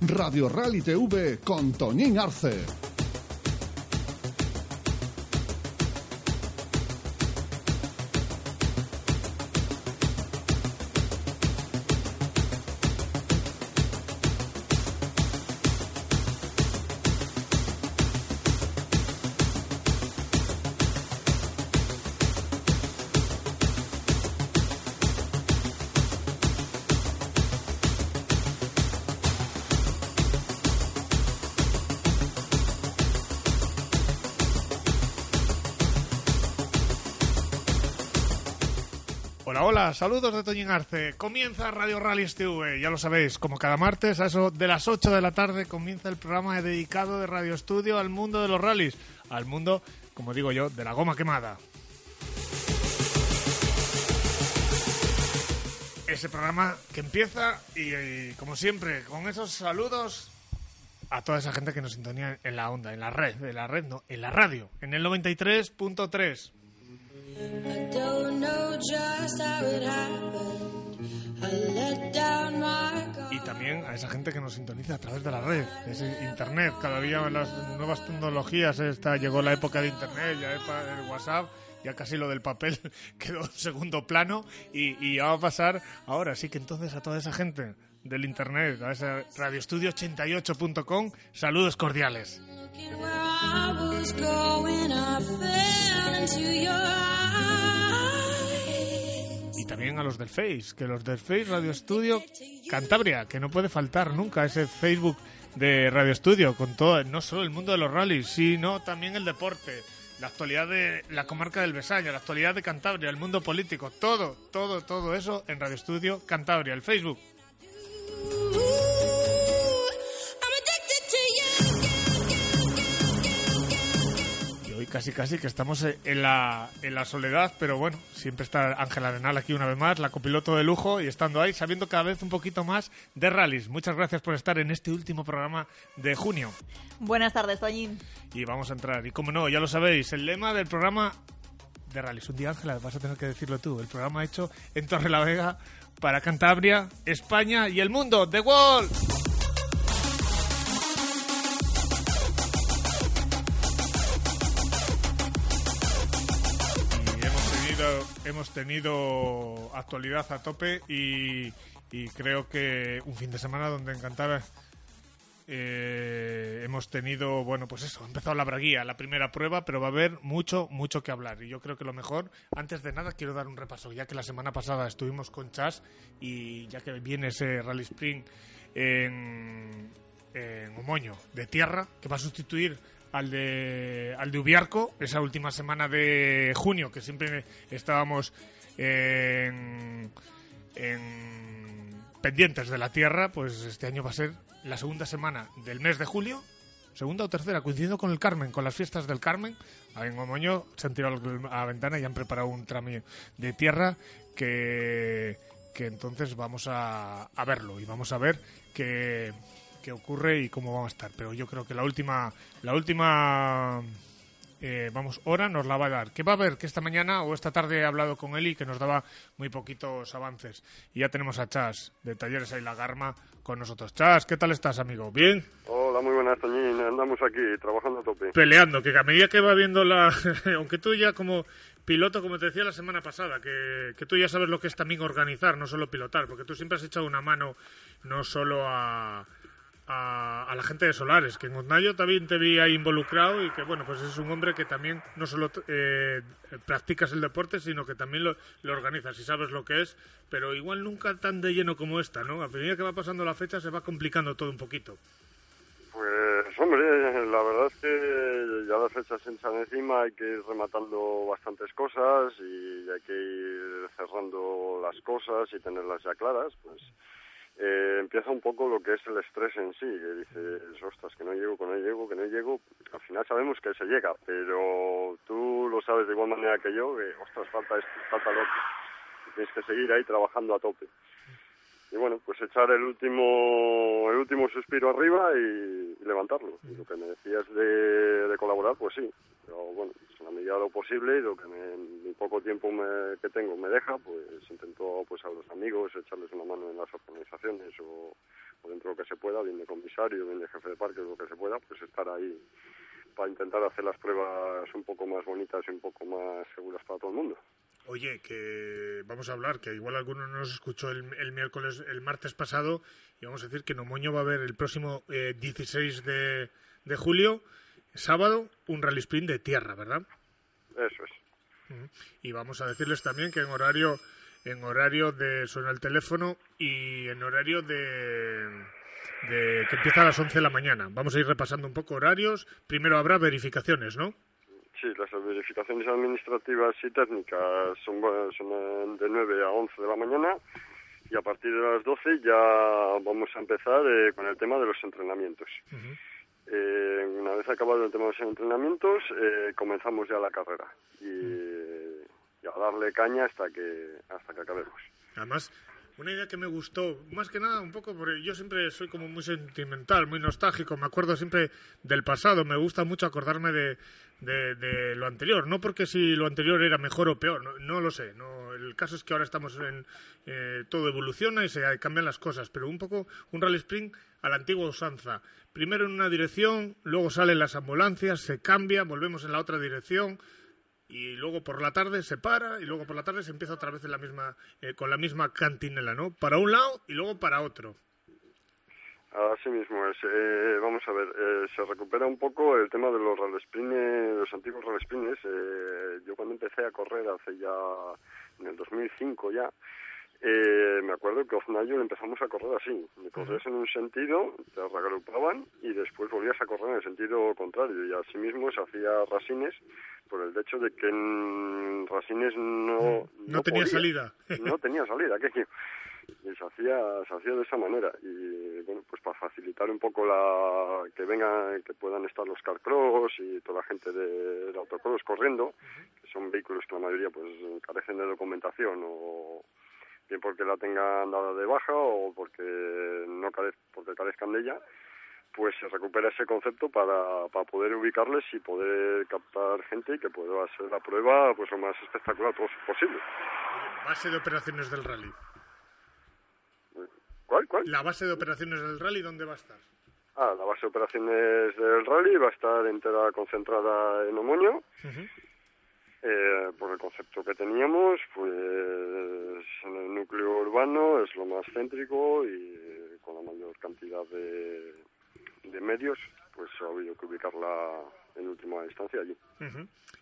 Radio Rally TV con Toñín Arce. Saludos de Toñín Arce. Comienza Radio Rally TV, ya lo sabéis, como cada martes a eso de las 8 de la tarde comienza el programa dedicado de Radio Estudio al mundo de los rallies, al mundo, como digo yo, de la goma quemada. Ese programa que empieza y, y, como siempre, con esos saludos a toda esa gente que nos sintonía en la onda, en la red, en la red no, en la radio, en el 93.3. I don't know just how it happened. I let down my. Y también a esa gente que nos sintoniza a través de la red, ese internet. Cada día las nuevas tecnologías, esta llegó la época de internet, ya el WhatsApp, ya casi lo del papel quedó en segundo plano y, y ya va a pasar ahora. Sí que entonces a toda esa gente del internet, a ese radioestudio88.com, saludos cordiales. Y también a los del Face, que los del Face Radio Estudio Cantabria, que no puede faltar nunca ese Facebook de Radio Estudio, con todo, no solo el mundo de los rallies, sino también el deporte, la actualidad de la comarca del Besaña, la actualidad de Cantabria, el mundo político, todo, todo, todo eso en Radio Estudio Cantabria, el Facebook. Hoy casi casi que estamos en la, en la soledad, pero bueno, siempre está Ángela Arenal aquí una vez más, la copiloto de lujo, y estando ahí, sabiendo cada vez un poquito más de rallies. Muchas gracias por estar en este último programa de junio. Buenas tardes, Toñín. Y vamos a entrar. Y como no, ya lo sabéis, el lema del programa de rallies. Un día, Ángela, vas a tener que decirlo tú. El programa hecho en Torre la Vega para Cantabria, España y el mundo. ¡The Wall! Hemos tenido actualidad a tope y, y creo que un fin de semana donde en Cantabria eh, hemos tenido, bueno, pues eso, ha empezado la braguía, la primera prueba, pero va a haber mucho, mucho que hablar. Y yo creo que lo mejor, antes de nada, quiero dar un repaso, ya que la semana pasada estuvimos con Chas y ya que viene ese Rally Spring en, en Omoño de tierra, que va a sustituir al de, al de Ubiarco, esa última semana de junio, que siempre estábamos en, en pendientes de la tierra, pues este año va a ser la segunda semana del mes de julio, segunda o tercera, coincidiendo con el Carmen, con las fiestas del Carmen. En Omoño se han tirado a la ventana y han preparado un tramo de tierra que, que entonces vamos a, a verlo y vamos a ver qué, qué ocurre y cómo vamos a estar. Pero yo creo que la última, la última eh, vamos, hora nos la va a dar. ¿Qué va a haber? Que esta mañana o esta tarde he hablado con y que nos daba muy poquitos avances. Y ya tenemos a Chas de Talleres Ahí la Garma con nosotros. Chas, ¿qué tal estás, amigo? ¿Bien? Hola, muy buenas, Toñín. Andamos aquí trabajando a tope. Peleando, que a medida que va viendo la... Aunque tú ya como piloto, como te decía la semana pasada, que, que tú ya sabes lo que es también organizar, no solo pilotar, porque tú siempre has echado una mano no solo a... A, a la gente de Solares, que en Osnayo también te vi ahí involucrado y que, bueno, pues es un hombre que también no solo eh, practicas el deporte, sino que también lo, lo organizas y sabes lo que es, pero igual nunca tan de lleno como esta, ¿no? A medida que va pasando la fecha se va complicando todo un poquito. Pues, hombre, la verdad es que ya las fechas se echan encima, hay que ir rematando bastantes cosas y hay que ir cerrando las cosas y tenerlas ya claras, pues eh, empieza un poco lo que es el estrés en sí, que dices, ostras, que no llego, que no llego, que no llego. Al final sabemos que se llega, pero tú lo sabes de igual manera que yo, que, ostras, falta esto, falta lo otro. Tienes que seguir ahí trabajando a tope. Y bueno, pues echar el último el último suspiro arriba y, levantarlo. Y lo que me decías de, colaborar, pues sí. Pero bueno, pues en la medida de lo posible y lo que me, mi poco tiempo me- que tengo me deja, pues intento pues a los amigos echarles una mano en las organizaciones o, dentro de lo que se pueda, bien de comisario, bien de jefe de parque, lo que se pueda, pues estar ahí para intentar hacer las pruebas un poco más bonitas y un poco más seguras para todo el mundo. Oye, que vamos a hablar, que igual alguno nos escuchó el, el miércoles, el martes pasado, y vamos a decir que Nomoño va a haber el próximo eh, 16 de, de julio, sábado, un rally sprint de tierra, ¿verdad? Eso es. Y vamos a decirles también que en horario en horario de suena el teléfono y en horario de, de que empieza a las 11 de la mañana. Vamos a ir repasando un poco horarios. Primero habrá verificaciones, ¿no? Sí, las verificaciones administrativas y técnicas son, son eh, de 9 a 11 de la mañana y a partir de las 12 ya vamos a empezar eh, con el tema de los entrenamientos. Eh, una vez acabado el tema de los entrenamientos, eh, comenzamos ya la carrera y, y a darle caña hasta que hasta que acabemos. Además, una idea que me gustó, más que nada un poco, porque yo siempre soy como muy sentimental, muy nostálgico, me acuerdo siempre del pasado, me gusta mucho acordarme de, de, lo anterior, no porque si lo anterior era mejor o peor, no, no lo sé, no, el caso es que ahora estamos en, eh, todo evoluciona y se cambian las cosas, pero un poco un rally sprint a la antigua usanza, primero en una dirección, luego salen las ambulancias, se cambia, volvemos en la otra dirección, y luego por la tarde se para y luego por la tarde se empieza otra vez en la misma eh, con la misma cantinela, ¿no? Para un lado y luego para otro. Así mismo es. Eh, vamos a ver, eh, se recupera un poco el tema de los rally sprint, los antiguos rally sprints. Eh, yo cuando empecé a correr hace ya, en el 2005 ya, eh, me acuerdo que Oznayo empezamos a correr así. Me corrías en un sentido, te reagrupaban y después volvías a correr en el sentido contrario. Y así mismo se hacía rasines por el hecho de que en rasines no... No, tenía podía. salida. no tenía salida, aquello. Y se hacía, se hacía de esa manera. Y bueno, pues para facilitar un poco la que vengan, que puedan estar los carcross y toda la gente de, de autocross corriendo, que son vehículos que la mayoría pues carecen de documentación o bien porque la tengan dada de baja o porque no carez, porque carezcan de ella, pues se recupera ese concepto para, para poder ubicarles y poder captar gente y que pueda hacer la prueba pues lo más espectacular pos- posible. Base de operaciones del rally. ¿Cuál? ¿Cuál? La base de operaciones del rally, ¿dónde va a estar? Ah, la base de operaciones del rally va a estar entera concentrada en Omoño. Eh, por el concepto que teníamos, pues en el núcleo urbano es lo más céntrico y con la mayor cantidad de, de medios, pues ha habido que ubicarla en última instancia allí.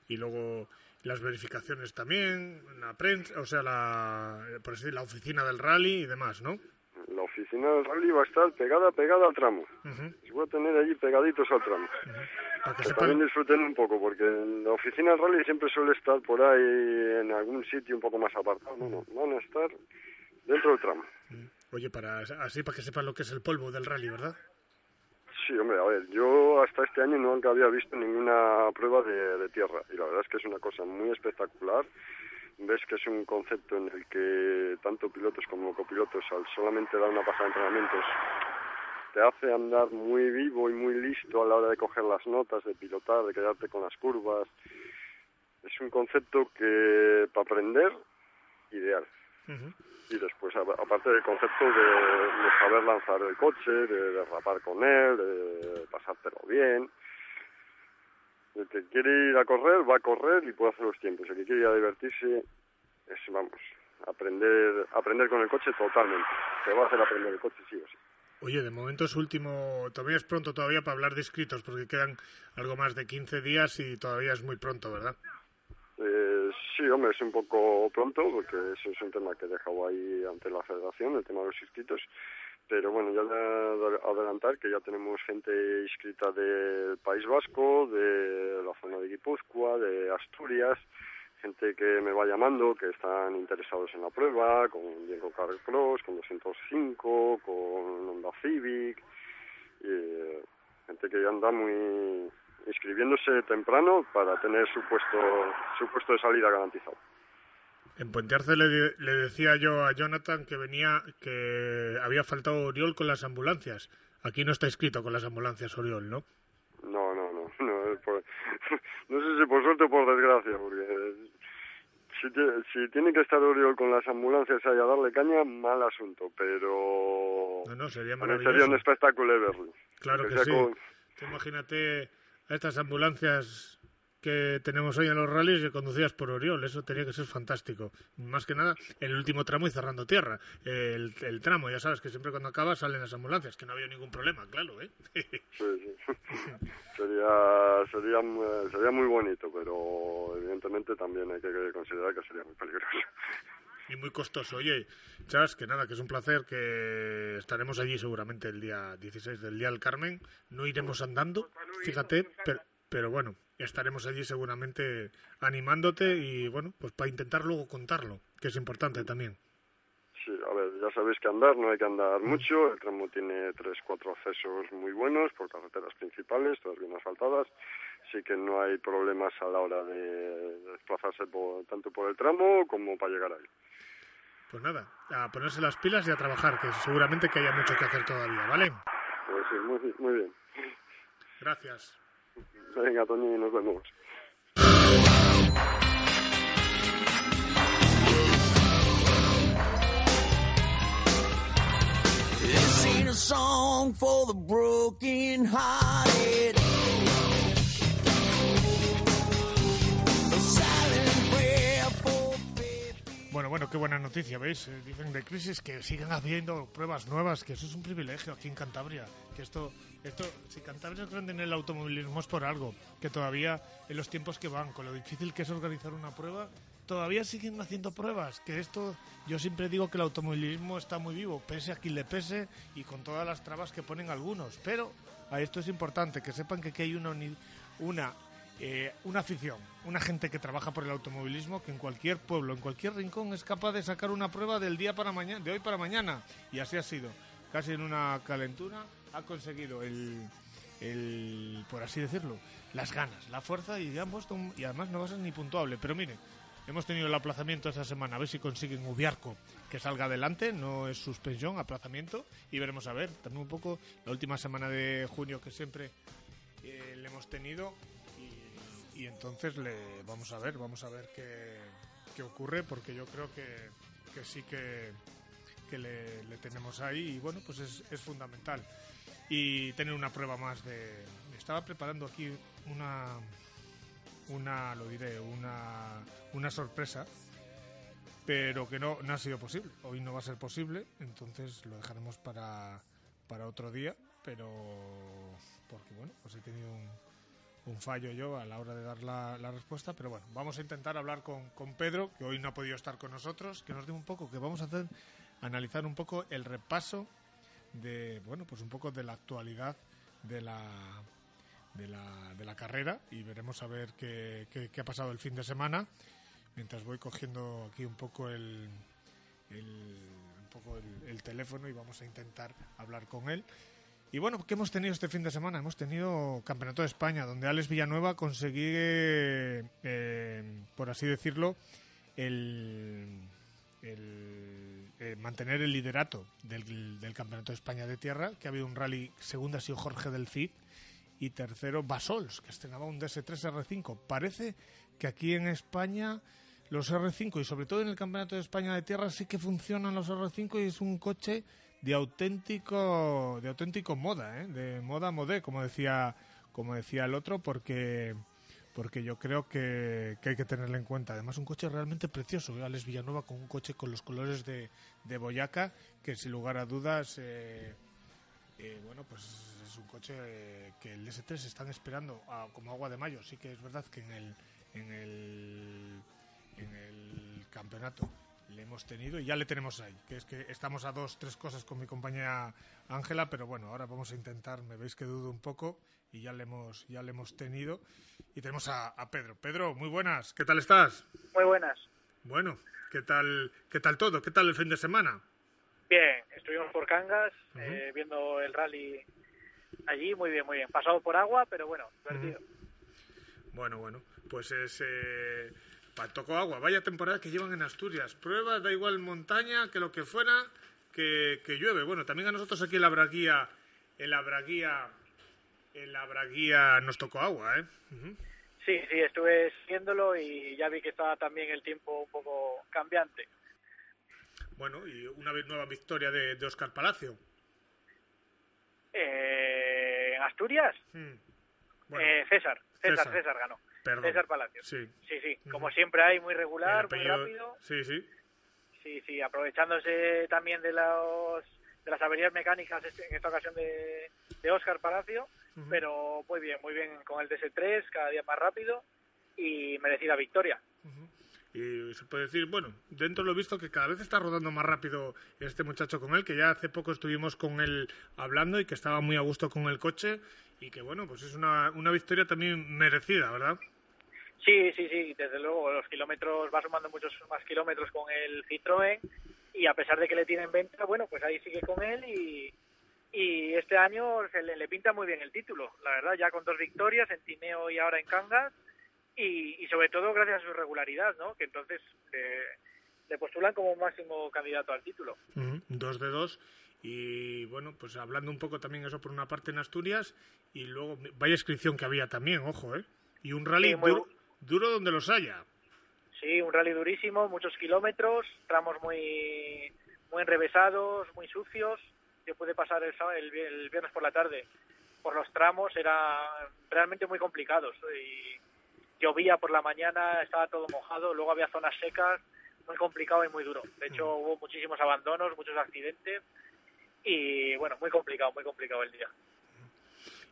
Y luego las verificaciones también, la prensa, o sea, la, por así decir, la oficina del rally y demás, ¿no? La oficina del rally va a estar pegada, pegada al tramo. Se va a tener allí pegaditos al tramo. Para que Que sepan, también disfruten un poco, porque en la oficina del rally siempre suele estar por ahí en algún sitio un poco más apartado. No, no, van a estar dentro del tramo. oye, para así para que sepan lo que es el polvo del rally, ¿verdad? Sí, hombre, a ver, yo hasta este año nunca había visto ninguna prueba de, de tierra y la verdad es que es una cosa muy espectacular. Ves que es un concepto en el que tanto pilotos como copilotos al solamente dar una pasada de entrenamientos te hace andar muy vivo y muy listo a la hora de coger las notas, de pilotar, de quedarte con las curvas. Es un concepto que para aprender, ideal. Y después, aparte del concepto de, de saber lanzar el coche, de derrapar con él, de pasártelo bien. El que quiere ir a correr, va a correr y puede hacer los tiempos. El que quiere ir a divertirse, es, vamos, aprender aprender con el coche totalmente. Te va a hacer aprender el coche sí o sí. Oye, de momento es último, todavía es pronto todavía para hablar de inscritos, porque quedan algo más de 15 días y todavía es muy pronto, ¿verdad? Eh, sí, hombre, es un poco pronto, porque eso es un tema que he dejado ahí ante la federación, el tema de los inscritos. Pero bueno, ya de adelantar que ya tenemos gente inscrita del País Vasco, de la zona de Guipúzcoa, de Asturias, gente que me va llamando, que están interesados en la prueba, con Diego Carl Cross, con 205, con Honda Civic, y, eh, gente que ya anda muy inscribiéndose temprano para tener su puesto, su puesto de salida garantizado. En Puente Arce le, de- le decía yo a Jonathan que venía, que había faltado Oriol con las ambulancias. Aquí no está escrito con las ambulancias Oriol, ¿no? No, no, no, no, por- no sé si por suerte o por si, tie- si tiene que estar Oriol con las ambulancias ahí a darle caña, mal asunto, pero No, no, sería bueno, sería maravilloso. un espectáculo de verlo. Claro que sí. imagínate a estas ambulancias que tenemos hoy en los rallies y conducidas por Oriol, eso tenía que ser fantástico. Más que nada, el último tramo y cerrando tierra. El, el tramo, ya sabes que siempre cuando acaba salen las ambulancias, que no había ningún problema, claro, ¿eh? Sí, sí. sería, sería, mu- sería muy bonito, pero evidentemente también hay que considerar que sería muy peligroso. y muy costoso. Oye, Chas, que nada, que es un placer, que estaremos allí seguramente el día 16 del Día del Carmen. No iremos andando, fíjate, pero, pero bueno, estaremos allí seguramente animándote y bueno, pues para intentar luego contarlo, que es importante también. Sí, a ver, ya sabéis que andar no hay que andar mucho. El tramo tiene tres, cuatro accesos muy buenos por carreteras principales, todas bien asfaltadas. Así que no hay problemas a la hora de desplazarse por- tanto por el tramo como para llegar ahí. Pues nada, a ponerse las pilas y a trabajar, que seguramente que haya mucho que hacer todavía, ¿vale? Pues sí, muy, muy bien. Gracias. Venga, Toñi, nos vemos. This ain't a song for the broken hearted. Bueno, qué buena noticia, ¿veis? Eh, dicen de crisis que sigan habiendo pruebas nuevas, que eso es un privilegio aquí en Cantabria. Que esto, esto, si Cantabria es grande en el automovilismo es por algo, que todavía en los tiempos que van, con lo difícil que es organizar una prueba, todavía siguen haciendo pruebas. Que esto, yo siempre digo que el automovilismo está muy vivo, pese a quien le pese y con todas las trabas que ponen algunos. Pero a esto es importante, que sepan que aquí hay una, una eh, una afición, una gente que trabaja por el automovilismo que en cualquier pueblo, en cualquier rincón es capaz de sacar una prueba del día para mañana, de hoy para mañana. Y así ha sido. Casi en una calentura ha conseguido el, el por así decirlo, las ganas, la fuerza y han puesto un- y además no va a ser ni puntuable. Pero mire, hemos tenido el aplazamiento esta semana, a ver si consiguen Ubiarco que salga adelante, no es suspensión, aplazamiento y veremos a ver. También un poco la última semana de junio que siempre eh, le hemos tenido y, entonces le vamos a ver, vamos a ver qué, qué ocurre porque yo creo que, que sí que, que le, le tenemos ahí y bueno, pues es, es fundamental. Y tener una prueba más de... Estaba preparando aquí una, una lo diré, una, una sorpresa, pero que no, no ha sido posible. Hoy no va a ser posible, entonces lo dejaremos para, para otro día, pero porque bueno, pues he tenido un, un fallo yo a la hora de dar la, respuesta, pero bueno, vamos a intentar hablar con, con Pedro, que hoy no ha podido estar con nosotros, que nos dé un poco, que vamos a hacer, analizar un poco el repaso de, bueno, pues un poco de la actualidad de la de la, de la carrera y veremos a ver qué, qué, ha pasado el fin de semana mientras voy cogiendo aquí un poco el, un poco el teléfono y vamos a intentar hablar con él y bueno, ¿qué hemos tenido este fin de semana? Hemos tenido Campeonato de España, donde Alex Villanueva consigue, eh, por así decirlo, el, eh, mantener el liderato del, del Campeonato de España de Tierra, que ha habido un rally, segundo ha sido Jorge del Cid, y tercero Basols, que estrenaba un DS3 R5. Parece que aquí en España los R5 y sobre todo en el Campeonato de España de Tierra sí que funcionan los R5 y es un coche de auténtico de auténtico moda, ¿eh? de moda modé, como decía como decía el otro, porque porque yo creo que, que hay que tenerlo en cuenta. Además, un coche realmente precioso. ¿eh? Alex Villanueva con un coche con los colores de, de Boyaca, que sin lugar a dudas, eh, eh, bueno, pues es un coche que el S3 están esperando a- como agua de mayo. Sí que es verdad que en el, en el, en el campeonato le hemos tenido y ya le tenemos ahí. Que es que estamos a dos, tres cosas con mi compañera Ángela, pero bueno, ahora vamos a intentar, me veis que dudo un poco y ya le hemos, ya le hemos tenido. Y tenemos a, a Pedro. Pedro, muy buenas, ¿qué tal estás? Muy buenas. Bueno, ¿qué tal, qué tal todo? ¿Qué tal el fin de semana? Bien, estuvimos por Cangas eh, viendo el rally allí, muy bien, muy bien. Pasado por agua, pero bueno, divertido. Bueno, bueno, pues es... Eh, pa- tocó agua, vaya temporada que llevan en Asturias. Pruebas, da igual montaña, que lo que fuera, que, que llueve. Bueno, también a nosotros aquí en la Braguía, en la Braguía, en la Braguía nos tocó agua, ¿eh? Sí, sí, estuve siguiéndolo y ya vi que estaba también el tiempo un poco cambiante. Bueno, y una nueva victoria de, de Oscar Palacio. Eh, ¿En Asturias? Hmm. Bueno, Eh, César, César, César. César, ganó. Perdón. César Palacios. Sí. Sí, sí, como siempre hay, muy regular, muy rápido. Sí, sí. Sí, sí, aprovechándose también de los de las averías mecánicas este- en esta ocasión de, de Oscar Palacio, pero muy bien, muy bien con el DS3, cada día más rápido y merecida victoria. Y se puede decir, bueno, dentro lo he visto que cada vez está rodando más rápido este muchacho con él, que ya hace poco estuvimos con él hablando y que estaba muy a gusto con el coche y que, bueno, pues es una, una victoria también merecida, ¿verdad? Sí, sí, sí, desde luego los kilómetros, va sumando muchos más kilómetros con el Citroën y a pesar de que le tienen venta, bueno, pues ahí sigue con él y, y este año se le, le pinta muy bien el título, la verdad, ya con dos victorias en Tineo y ahora en Cangas y, y sobre todo gracias a su regularidad, ¿no? Que entonces eh, le postulan como máximo candidato al título. Dos de dos. Y bueno, pues hablando un poco también eso por una parte en Asturias y luego, vaya inscripción que había también, ojo, ¿eh? Y un rally Sí, muy duro, duro donde los haya. Sí, un rally durísimo, muchos kilómetros, tramos muy muy enrevesados, muy sucios. Yo pude pasar el, viernes por la tarde por los tramos, eran realmente muy complicados. Y llovía por la mañana, estaba todo mojado, luego había zonas secas, muy complicado y muy duro. De hecho, hubo muchísimos abandonos, muchos accidentes y bueno, muy complicado, muy complicado el día.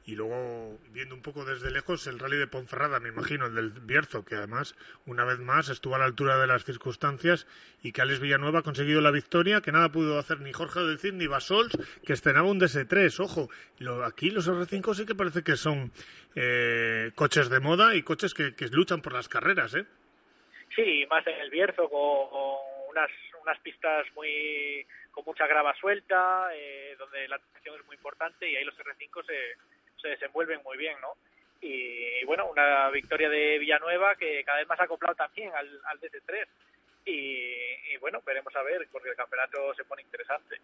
Y luego, viendo un poco desde lejos, el rally de Ponferrada, me imagino, el del Bierzo, que además, una vez más, estuvo a la altura de las circunstancias y que Alex Villanueva ha conseguido la victoria, que nada pudo hacer ni Jorge del Cid ni Basols, que estrenaba un DS3. Ojo, lo- aquí los R5 sí que parece que son eh, coches de moda y coches que, que luchan por las carreras, ¿eh? Sí, más en el Bierzo con, unas, unas pistas muy con mucha grava suelta, eh, donde la tracción es muy importante y ahí los R5 se, se desenvuelven muy bien, ¿no? Y, bueno, una victoria de Villanueva que cada vez más acoplado también al, al DC3. Y, y bueno, veremos a ver, porque el campeonato se pone interesante.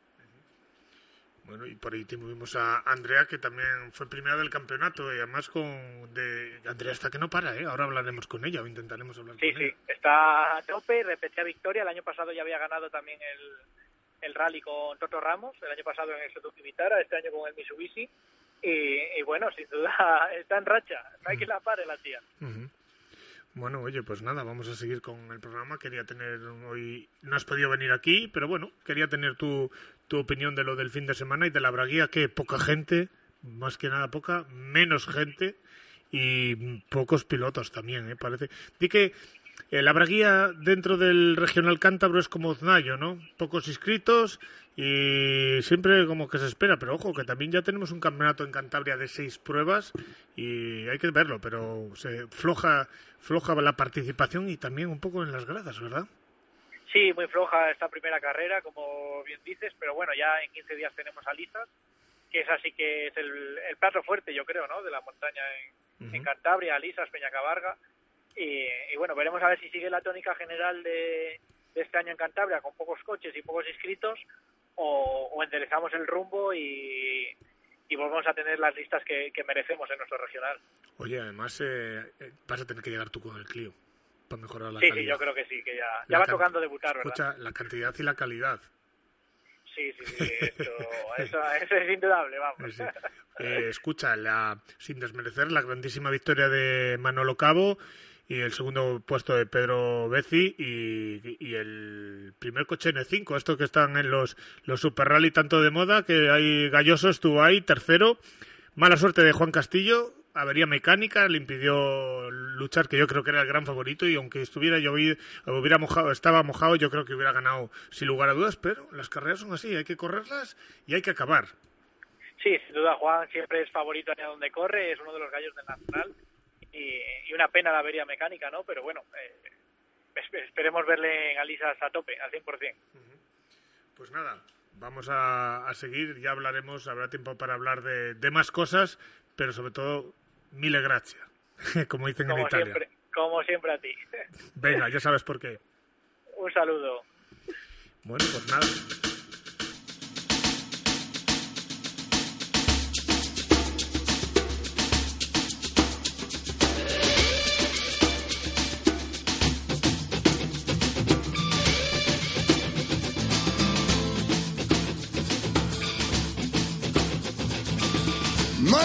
Bueno, y por ahí tuvimos a Andrea, que también fue primera del campeonato, y además con... de Andrea está que no para, ¿eh? Ahora hablaremos con ella, o intentaremos hablar Sí, con sí, ella. está a tope, repetía victoria. El año pasado ya había ganado también el, el rally con Toto Ramos, el año pasado en el Suzuki Vitara, este año con el Mitsubishi. Y, y bueno, sin duda está en racha, no hay que la pare la tía. Bueno, oye, pues nada, vamos a seguir con el programa. Quería tener hoy, no has podido venir aquí, pero bueno, quería tener tu, tu opinión de lo del fin de semana y de la braguía, que poca gente, más que nada poca, menos gente y pocos pilotos también, ¿eh? Parece. Di que la braguía dentro del regional cántabro es como Znayo, ¿no? Pocos inscritos y siempre como que se espera, pero ojo, que también ya tenemos un campeonato en Cantabria de seis pruebas y hay que verlo, pero se floja, floja la participación y también un poco en las gradas, ¿verdad? Sí, muy floja esta primera carrera, como bien dices, pero bueno, ya en 15 días tenemos a Lizas, que es así que es el, el plato fuerte, yo creo, ¿no? De la montaña en, en Cantabria, Lisas, Peñacabarga. Y, y bueno, veremos a ver si sigue la tónica general de, de este año en Cantabria, con pocos coches y pocos inscritos, o, o enderezamos el rumbo y, y volvemos a tener las listas que, que merecemos en nuestro regional. Oye, además eh, eh, vas a tener que llegar tú con el Clio para mejorar la Sí, calidad. sí, yo creo que sí, que ya, ya va can- tocando debutar, ¿verdad? Escucha, la cantidad y la calidad. Sí, sí, sí, esto- eso, eso es indudable, vamos. Sí. Eh, escucha, la, sin desmerecer la grandísima victoria de Manolo Cabo y el segundo puesto de Pedro Beci y, y el primer coche N5, esto que están en los, los Super Rally tanto de moda, que hay Galloso estuvo ahí, tercero. Mala suerte de Juan Castillo, avería mecánica, le impidió luchar, que yo creo que era el gran favorito, y aunque estuviera llovido, hubiera mojado, estaba mojado, yo creo que hubiera ganado sin lugar a dudas, pero las carreras son así, hay que correrlas y hay que acabar. Sí, sin duda Juan siempre es favorito allá donde corre, es uno de los gallos del Nacional y, y una pena la avería mecánica, ¿no? Pero bueno, eh, esp- esperemos verle en Alisas a tope, al 100%. Pues nada, vamos a, a seguir, ya hablaremos, habrá tiempo para hablar de, de más cosas, pero sobre todo, mille gracias, como dicen en Italia. siempre, como siempre a ti. Venga, ya sabes por qué. Un saludo. Bueno, pues nada.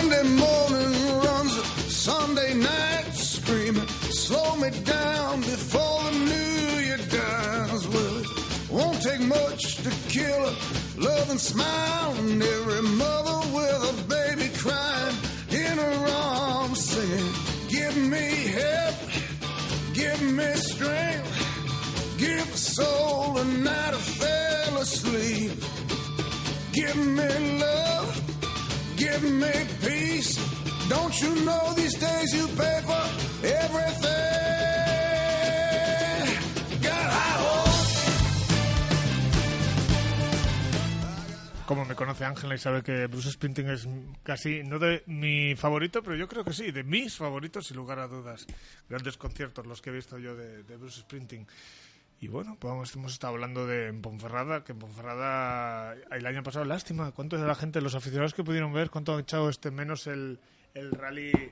Monday morning runs, Sunday night screaming. Slow me down before the new year dies. Well, it won't take much to kill a loving smile. And every mother with a baby crying in her arms singing, Give me help, give me strength, give the soul a night of fell asleep. Give me love, give me. Don't you know these days you pay for everything? Como me conoce Ángela y sabe que Bruce Springsteen es casi, no de mi favorito, pero yo creo que sí, de mis favoritos, sin lugar a dudas. Grandes conciertos los que he visto yo de, Bruce Springsteen. Y bueno, pues hemos estado hablando de Ponferrada, que en Ponferrada el año pasado, lástima, ¿cuánto de la gente, los aficionados que pudieron ver, cuánto han echado este menos el, el rally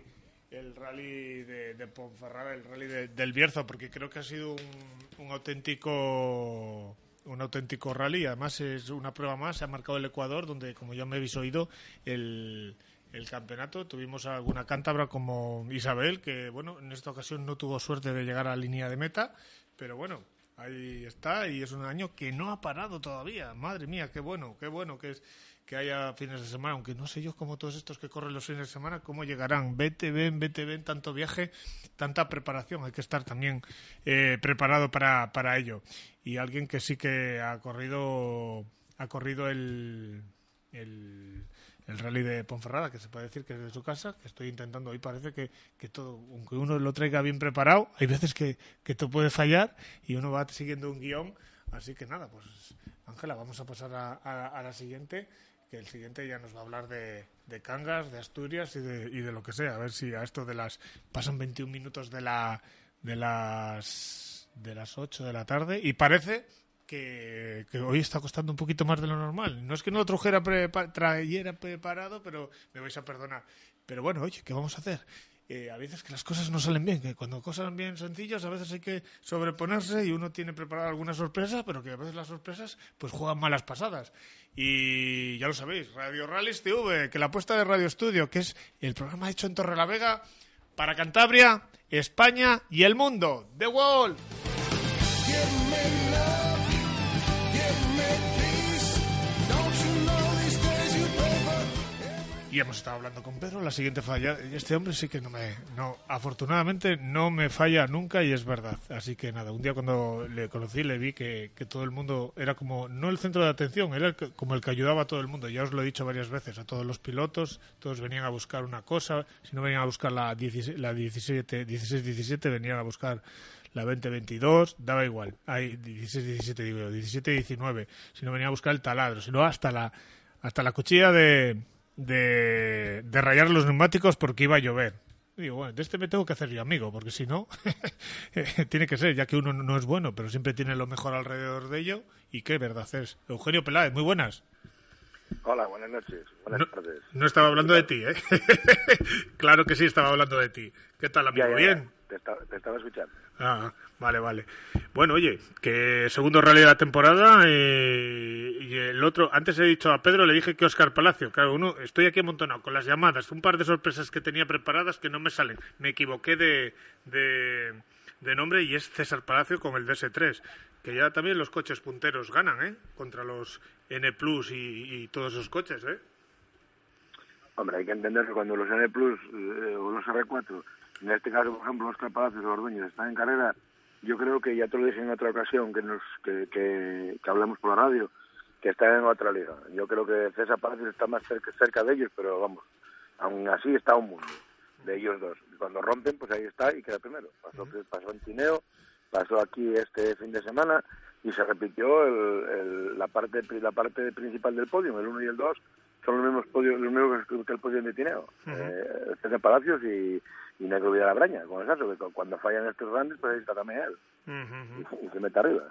el rally de, de Ponferrada, el rally de- del Bierzo, porque creo que ha sido un, un auténtico un auténtico rally, además es una prueba más, se ha marcado el Ecuador, donde como ya me habéis oído, el, el campeonato, tuvimos alguna cántabra como Isabel, que bueno, en esta ocasión no tuvo suerte de llegar a la línea de meta, pero bueno, ahí está y es un año que no ha parado todavía. Madre mía, qué bueno, qué bueno que es que haya fines de semana, aunque no sé yo como todos estos que corren los fines de semana, cómo llegarán. Vete, ven, vete, ven, tanto viaje, tanta preparación. Hay que estar también eh, preparado para, para ello. Y alguien que sí que ha corrido, ha corrido el, el, el rally de Ponferrada, que se puede decir que es de su casa, que estoy intentando. Hoy parece que, que todo, aunque uno lo traiga bien preparado, hay veces que, que te puede fallar y uno va siguiendo un guion. Así que nada, pues Ángela, vamos a pasar a la siguiente, que el siguiente ya nos va a hablar de, de Cangas, de Asturias y de, y de lo que sea. A ver si a esto de las... Pasan 21 minutos de, la, de las de las 8 de la tarde y parece que, que hoy está costando un poquito más de lo normal. No es que no lo trajera, prepa- trayera preparado, pero me vais a perdonar. Pero bueno, oye, ¿qué vamos a hacer? Eh, a veces que las cosas no salen bien, que cuando cosas salen bien sencillas, a veces hay que sobreponerse y uno tiene preparada alguna sorpresa, pero que a veces las sorpresas pues juegan malas pasadas. Y ya lo sabéis, Radio Rallys TV, que la apuesta de Radio Estudio, que es el programa hecho en Torrelavega para Cantabria, España y el mundo. The Wall. Y hemos estado hablando con Pedro, la siguiente falla. Este hombre sí que no me. No, afortunadamente no me falla nunca y es verdad. Así que nada, un día cuando le conocí le vi que, que todo el mundo era como. No el centro de atención, era el como el que ayudaba a todo el mundo. Ya os lo he dicho varias veces, a todos los pilotos, todos venían a buscar una cosa. Si no venían a buscar la 16, la 17, 16-17, venían a buscar la 20-22, daba igual. Hay 16-17, digo yo, 17-19. Si no venía a buscar el taladro, sino hasta la, hasta la cuchilla de, de, de rayar los neumáticos porque iba a llover. Y digo, bueno, de este me tengo que hacer yo amigo, porque si no, tiene que ser, ya que uno no es bueno, pero siempre tiene lo mejor alrededor de ello. Y qué verdad es. Eugenio Peláez, muy buenas. Hola, buenas noches, buenas No, tardes. no estaba hablando de ti, ¿eh? claro que sí, estaba hablando de ti. ¿Qué tal, amigo? Ya, ya, ¿Bien? Te, te estaba escuchando. Ah, vale, vale. Bueno, oye, que segundo rally de la temporada eh, y el otro, antes he dicho a Pedro, le dije que Oscar Palacio, claro, uno, estoy aquí amontonado con las llamadas, un par de sorpresas que tenía preparadas que no me salen. Me equivoqué de, de, nombre y es César Palacio con el DS3, que ya también los coches punteros ganan, ¿eh? Contra los N Plus y, y todos esos coches, ¿eh? Hombre, hay que entender que cuando los N Plus eh, o los R4, en este caso, por ejemplo, Oscar Palacios o Orduñez están en carrera, yo creo que ya te lo dije en otra ocasión que nos que, que, que hablamos por la radio, que están en otra liga. Yo creo que César Palacios está más cerca, cerca de ellos, pero vamos, aún así está un mundo de ellos dos. Y cuando rompen, pues ahí está y queda primero. Pasó, pasó en Tineo, pasó aquí este fin de semana y se repitió el, el- la parte la parte principal del podio, el 1 y el 2 son los mismos podios, los mismos que el podio de Tineo. Eh, César Palacios y, y Negro Vidal-Abraña, con el que cu- cuando fallan estos grandes, pues ahí está también él, y, y se mete arriba.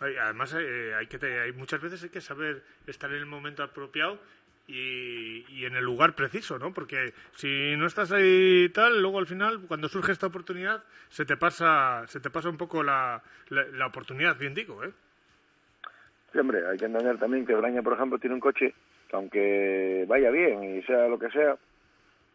Ay, Además, eh, hay que te- hay muchas veces hay que saber estar en el momento apropiado y, y en el lugar preciso, ¿no? Porque si no estás ahí tal, luego al final, cuando surge esta oportunidad, se te pasa, se te pasa un poco la, la, la oportunidad, bien digo, ¿eh? Sí, hombre, hay que entender también que Braña, por ejemplo, tiene un coche aunque vaya bien y sea lo que sea,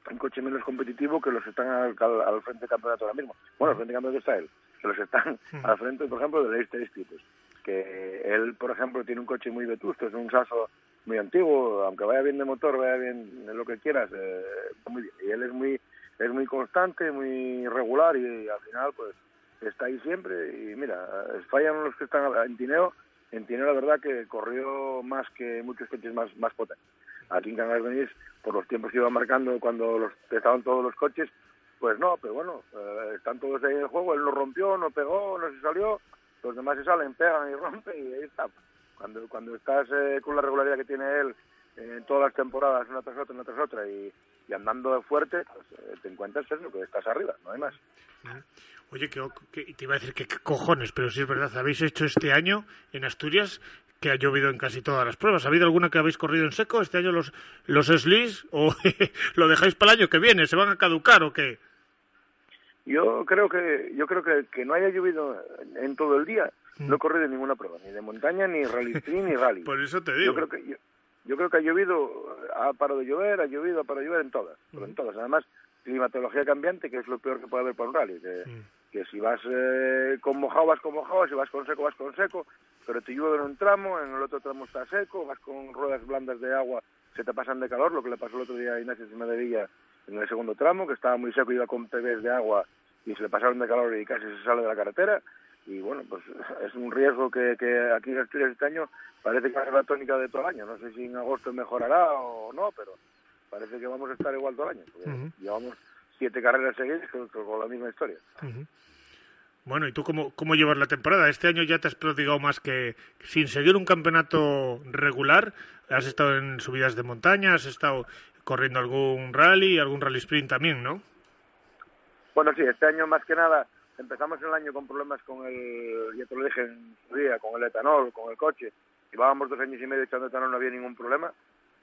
un coche menos competitivo que los que están al, al, al frente del campeonato ahora mismo. Bueno, al frente del campeonato está él, que los están al frente, por ejemplo, de Leicester Distritos. Que él, por ejemplo, tiene un coche muy vetusto, es un Sasso muy antiguo, aunque vaya bien de motor, vaya bien lo que quieras, eh, muy bien. Y él es muy, es muy constante, muy regular y, al final, pues, está ahí siempre. Y mira, fallan los que están en Tineo. En la verdad, que corrió más que muchos coches más, más potentes. Aquí en Canales Benítez, por los tiempos que iba marcando cuando los, estaban todos los coches, pues no, pero bueno, eh, están todos ahí en el juego. Él no rompió, no pegó, no se salió. Los demás se salen, pegan y rompen y ahí está. Cuando, cuando estás eh, con la regularidad que tiene él en todas las temporadas, una tras otra, una tras otra, y, y andando fuerte, pues eh, te encuentras eso, que estás arriba, no hay más. Oye, que, que- te iba a decir que cojones, pero sí es verdad, habéis hecho este año en Asturias que ha llovido en casi todas las pruebas. ¿Ha habido alguna que habéis corrido en seco este año los, los slis o lo dejáis para el año que viene? ¿Se van a caducar o qué? Yo creo que yo creo que, que no haya llovido en todo el día, no he corrido ninguna prueba, ni de montaña, ni rally ni rally. Por eso te Yo digo. creo que yo, yo creo que ha llovido, ha parado de llover, ha llovido, ha parado de llover en todas, pero en todas. Además, climatología cambiante, que es lo peor que puede haber para un rally, que, que si vas eh, con mojado, vas con mojado, si vas con seco, vas con seco, pero te llueve en un tramo, en el otro tramo está seco, vas con ruedas blandas de agua, se te pasan de calor, lo que le pasó el otro día a Ignacio Encima de Villa en el segundo tramo, que estaba muy seco, iba con PVs de agua y se le pasaron de calor y casi se sale de la carretera. Y bueno, pues es un riesgo que, que aquí en Asturias este año parece que va a ser la tónica de todo el año. No sé si en agosto mejorará o no, pero parece que vamos a estar igual todo el año. Ujú. Llevamos siete carreras seguidas con, con la misma historia. Bueno, ¿y tú cómo, cómo llevas la temporada? Este año ya te has prodigado más que sin seguir un campeonato regular. Has estado en subidas de montaña, has estado corriendo algún rally, algún rally sprint también, ¿no? Bueno, sí, este año más que nada empezamos el año con problemas con el, ya te lo dije en su día, con el etanol, con el coche. Llevábamos dos años y medio echando etanol, no había ningún problema.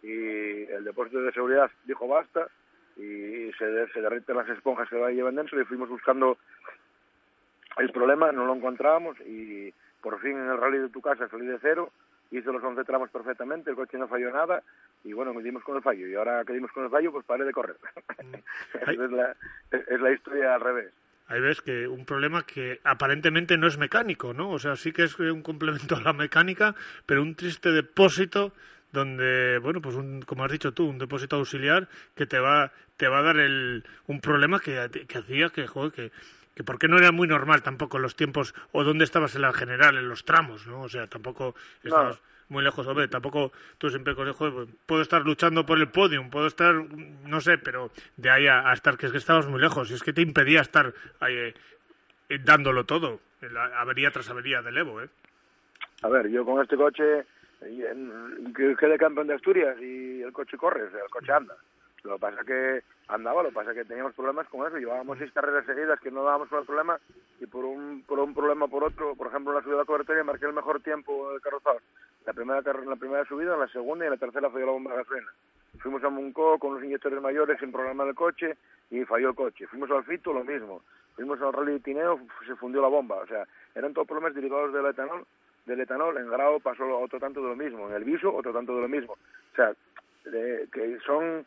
Y el depósito de seguridad dijo basta y se, se derriten las esponjas que va llevan dentro y fuimos buscando el problema, no lo encontrábamos y por fin en el rally de tu casa salí de cero, hice los 11 tramos perfectamente, el coche no falló nada y bueno, dimos con el fallo y ahora que dimos con el fallo pues paré de correr. Es, la, es la historia al revés. Ahí ves que un problema que aparentemente no es mecánico, ¿no? O sea, sí que es un complemento a la mecánica, pero un triste depósito donde, bueno, pues un, como has dicho tú, un depósito auxiliar que te va, te va a dar el, un problema que, que hacía que, joder, que, que porque no era muy normal tampoco los tiempos o dónde estabas en la general, en los tramos, ¿no? O sea, tampoco estabas muy lejos, hombre, tampoco tú siempre con joder, puedo estar luchando por el podium, puedo estar, no sé, pero de ahí a, a estar, que es que estabas muy lejos, y es que te impedía estar ahí, eh, dándolo todo, en la avería tras avería del Evo, ¿eh? A ver, yo con este coche quedé campeón de Asturias y el coche corre, o sea, el coche anda. Lo que pasa que andaba, lo que pasa que teníamos problemas con eso. Llevábamos seis carreras seguidas que no dábamos con el problema y por un, por un problema por otro, por ejemplo, en la subida de la cobertura marqué el mejor tiempo del carrozado. La primera, la primera subida, en la segunda y en la tercera falló la bomba de gasolina. Fuimos a Muncó con los inyectores mayores sin problema del coche y falló el coche. Fuimos al Fito, lo mismo. Fuimos al Rally de Tineo, se fundió la bomba. O sea, eran todos problemas derivados del etanol. Del etanol, en Grau pasó otro tanto de lo mismo. En el Viso, otro tanto de lo mismo. O sea, de- que son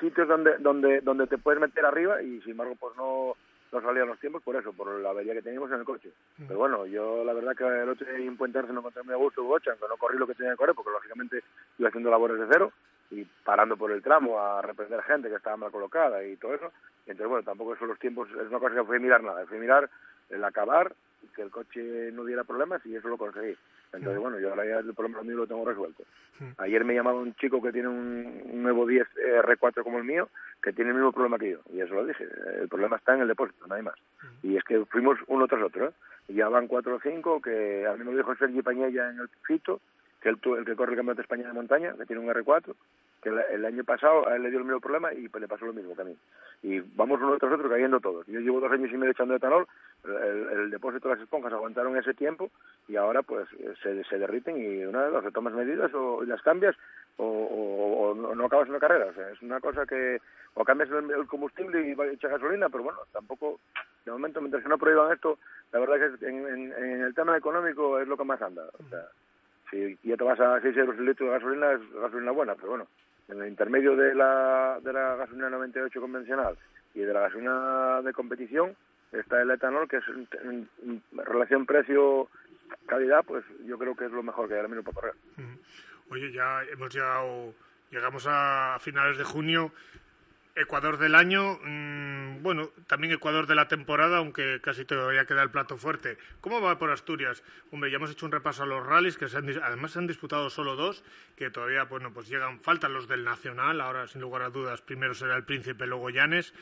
sitios donde donde donde te puedes meter arriba y sin embargo pues no no salían los tiempos por eso, por la avería que teníamos en el coche. Pero bueno, yo la verdad que el otro día en Puente Arce no encontré muy a gusto Bocha, aunque no corrí lo que tenía que correr, porque lógicamente iba haciendo labores de cero y parando por el tramo a reprender gente que estaba mal colocada y todo eso. Y entonces, bueno, tampoco son los tiempos, es una cosa que fui a mirar nada, fui a mirar el acabar, que el coche no diera problemas y eso lo conseguí. Entonces, bueno, yo ahora ya el problema mío lo tengo resuelto. Ayer me llamaba un chico que tiene un, un nuevo 10 R4 como el mío, que tiene el mismo problema que yo. Y eso lo dije. El problema está en el depósito, no hay más. Y es que fuimos uno tras otro. ¿eh? Y ya van cuatro o cinco, que a mí me lo dijo Sergi Pañella en el Fito, que el, el que corre el Campeonato de España de Montaña, que tiene un R4, que el, año pasado a él le dio el mismo problema y pues, le pasó lo mismo que a mí. Y vamos uno tras otro cayendo todos. Yo llevo dos años y medio echando etanol, el, el depósito de las esponjas aguantaron ese tiempo y ahora pues se, se derriten y una de dos, o tomas medidas o las cambias o, no, acabas una carrera. O sea, es una cosa que o cambias el, combustible y echas gasolina, pero bueno, tampoco, de momento, mientras que no prohíban esto, la verdad que en, en, en el tema económico es lo que más anda. O sea, si ya te vas a 6 euros el litro de gasolina, es gasolina buena, pero bueno, en el intermedio de la, de la gasolina 98 convencional y de la gasolina de competición está el etanol, que es en, relación precio-calidad, pues yo creo que es lo mejor que hay ahora mismo para correr. Oye, ya hemos llegado, llegamos a finales de junio. Ecuador del año, mmm, bueno, también Ecuador de la temporada, aunque casi todavía queda el plato fuerte. ¿Cómo va por Asturias? Hombre, ya hemos hecho un repaso a los rallies, que se han, además se han disputado solo dos, que todavía, bueno, pues llegan, faltan los del Nacional, ahora sin lugar a dudas, primero será el Príncipe, luego Llanes,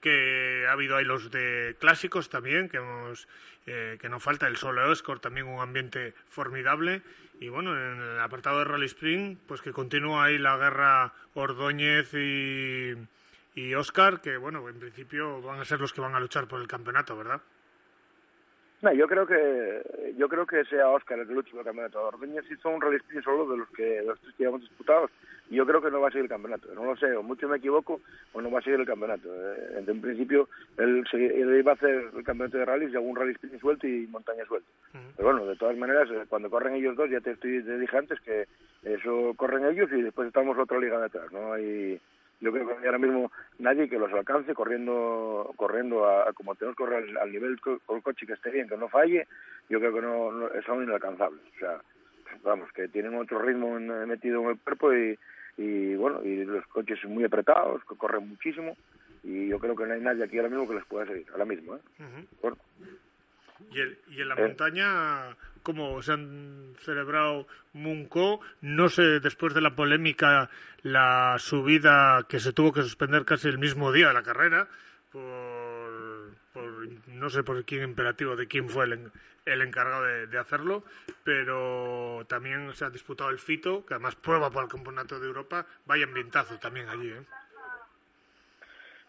que ha habido ahí los de clásicos también, que, hemos, eh, no falta, el Solo Escort, también un ambiente formidable. Y bueno, en el apartado de Rally Spring, pues que continúa ahí la guerra Ordóñez y y Oscar, que bueno, en principio van a ser los que van a luchar por el campeonato, ¿verdad? No, yo creo que yo creo que sea Oscar el que luche por el campeonato. Ordóñez hizo un rally sprint solo de los que los tres que llevamos disputados y yo creo que no va a seguir el campeonato. No lo sé, o mucho me equivoco o no va a seguir el campeonato. Eh, en principio él, él, iba a hacer el campeonato de rallies y algún rally sprint suelto y montaña suelto. Uh -huh. Pero bueno, de todas maneras, eh, cuando corren ellos dos, ya te, estoy, te dije antes que eso corren ellos y después estamos otra liga detrás. No hay yo creo que ahora mismo nadie que los alcance corriendo corriendo a, como tenemos que correr al, al nivel con el coche que esté bien, que no falle, yo creo que no, no son inalcanzables. O sea, vamos, que tienen otro ritmo en, metido en el cuerpo y, y bueno, y los coches muy apretados, que corren muchísimo y yo creo que no hay nadie aquí ahora mismo que les pueda seguir, ahora mismo, ¿eh? Uh -huh. bueno. Y, el, y en la eh. montaña cómo se han celebrado Munco. No sé, después de la polémica, la subida que se tuvo que suspender casi el mismo día de la carrera, por, por no sé por quién imperativo, de quién fue el, el encargado de, de, hacerlo, pero también se ha disputado el Fito, que además prueba para el Campeonato de Europa. Vaya ambientazo también allí, ¿eh?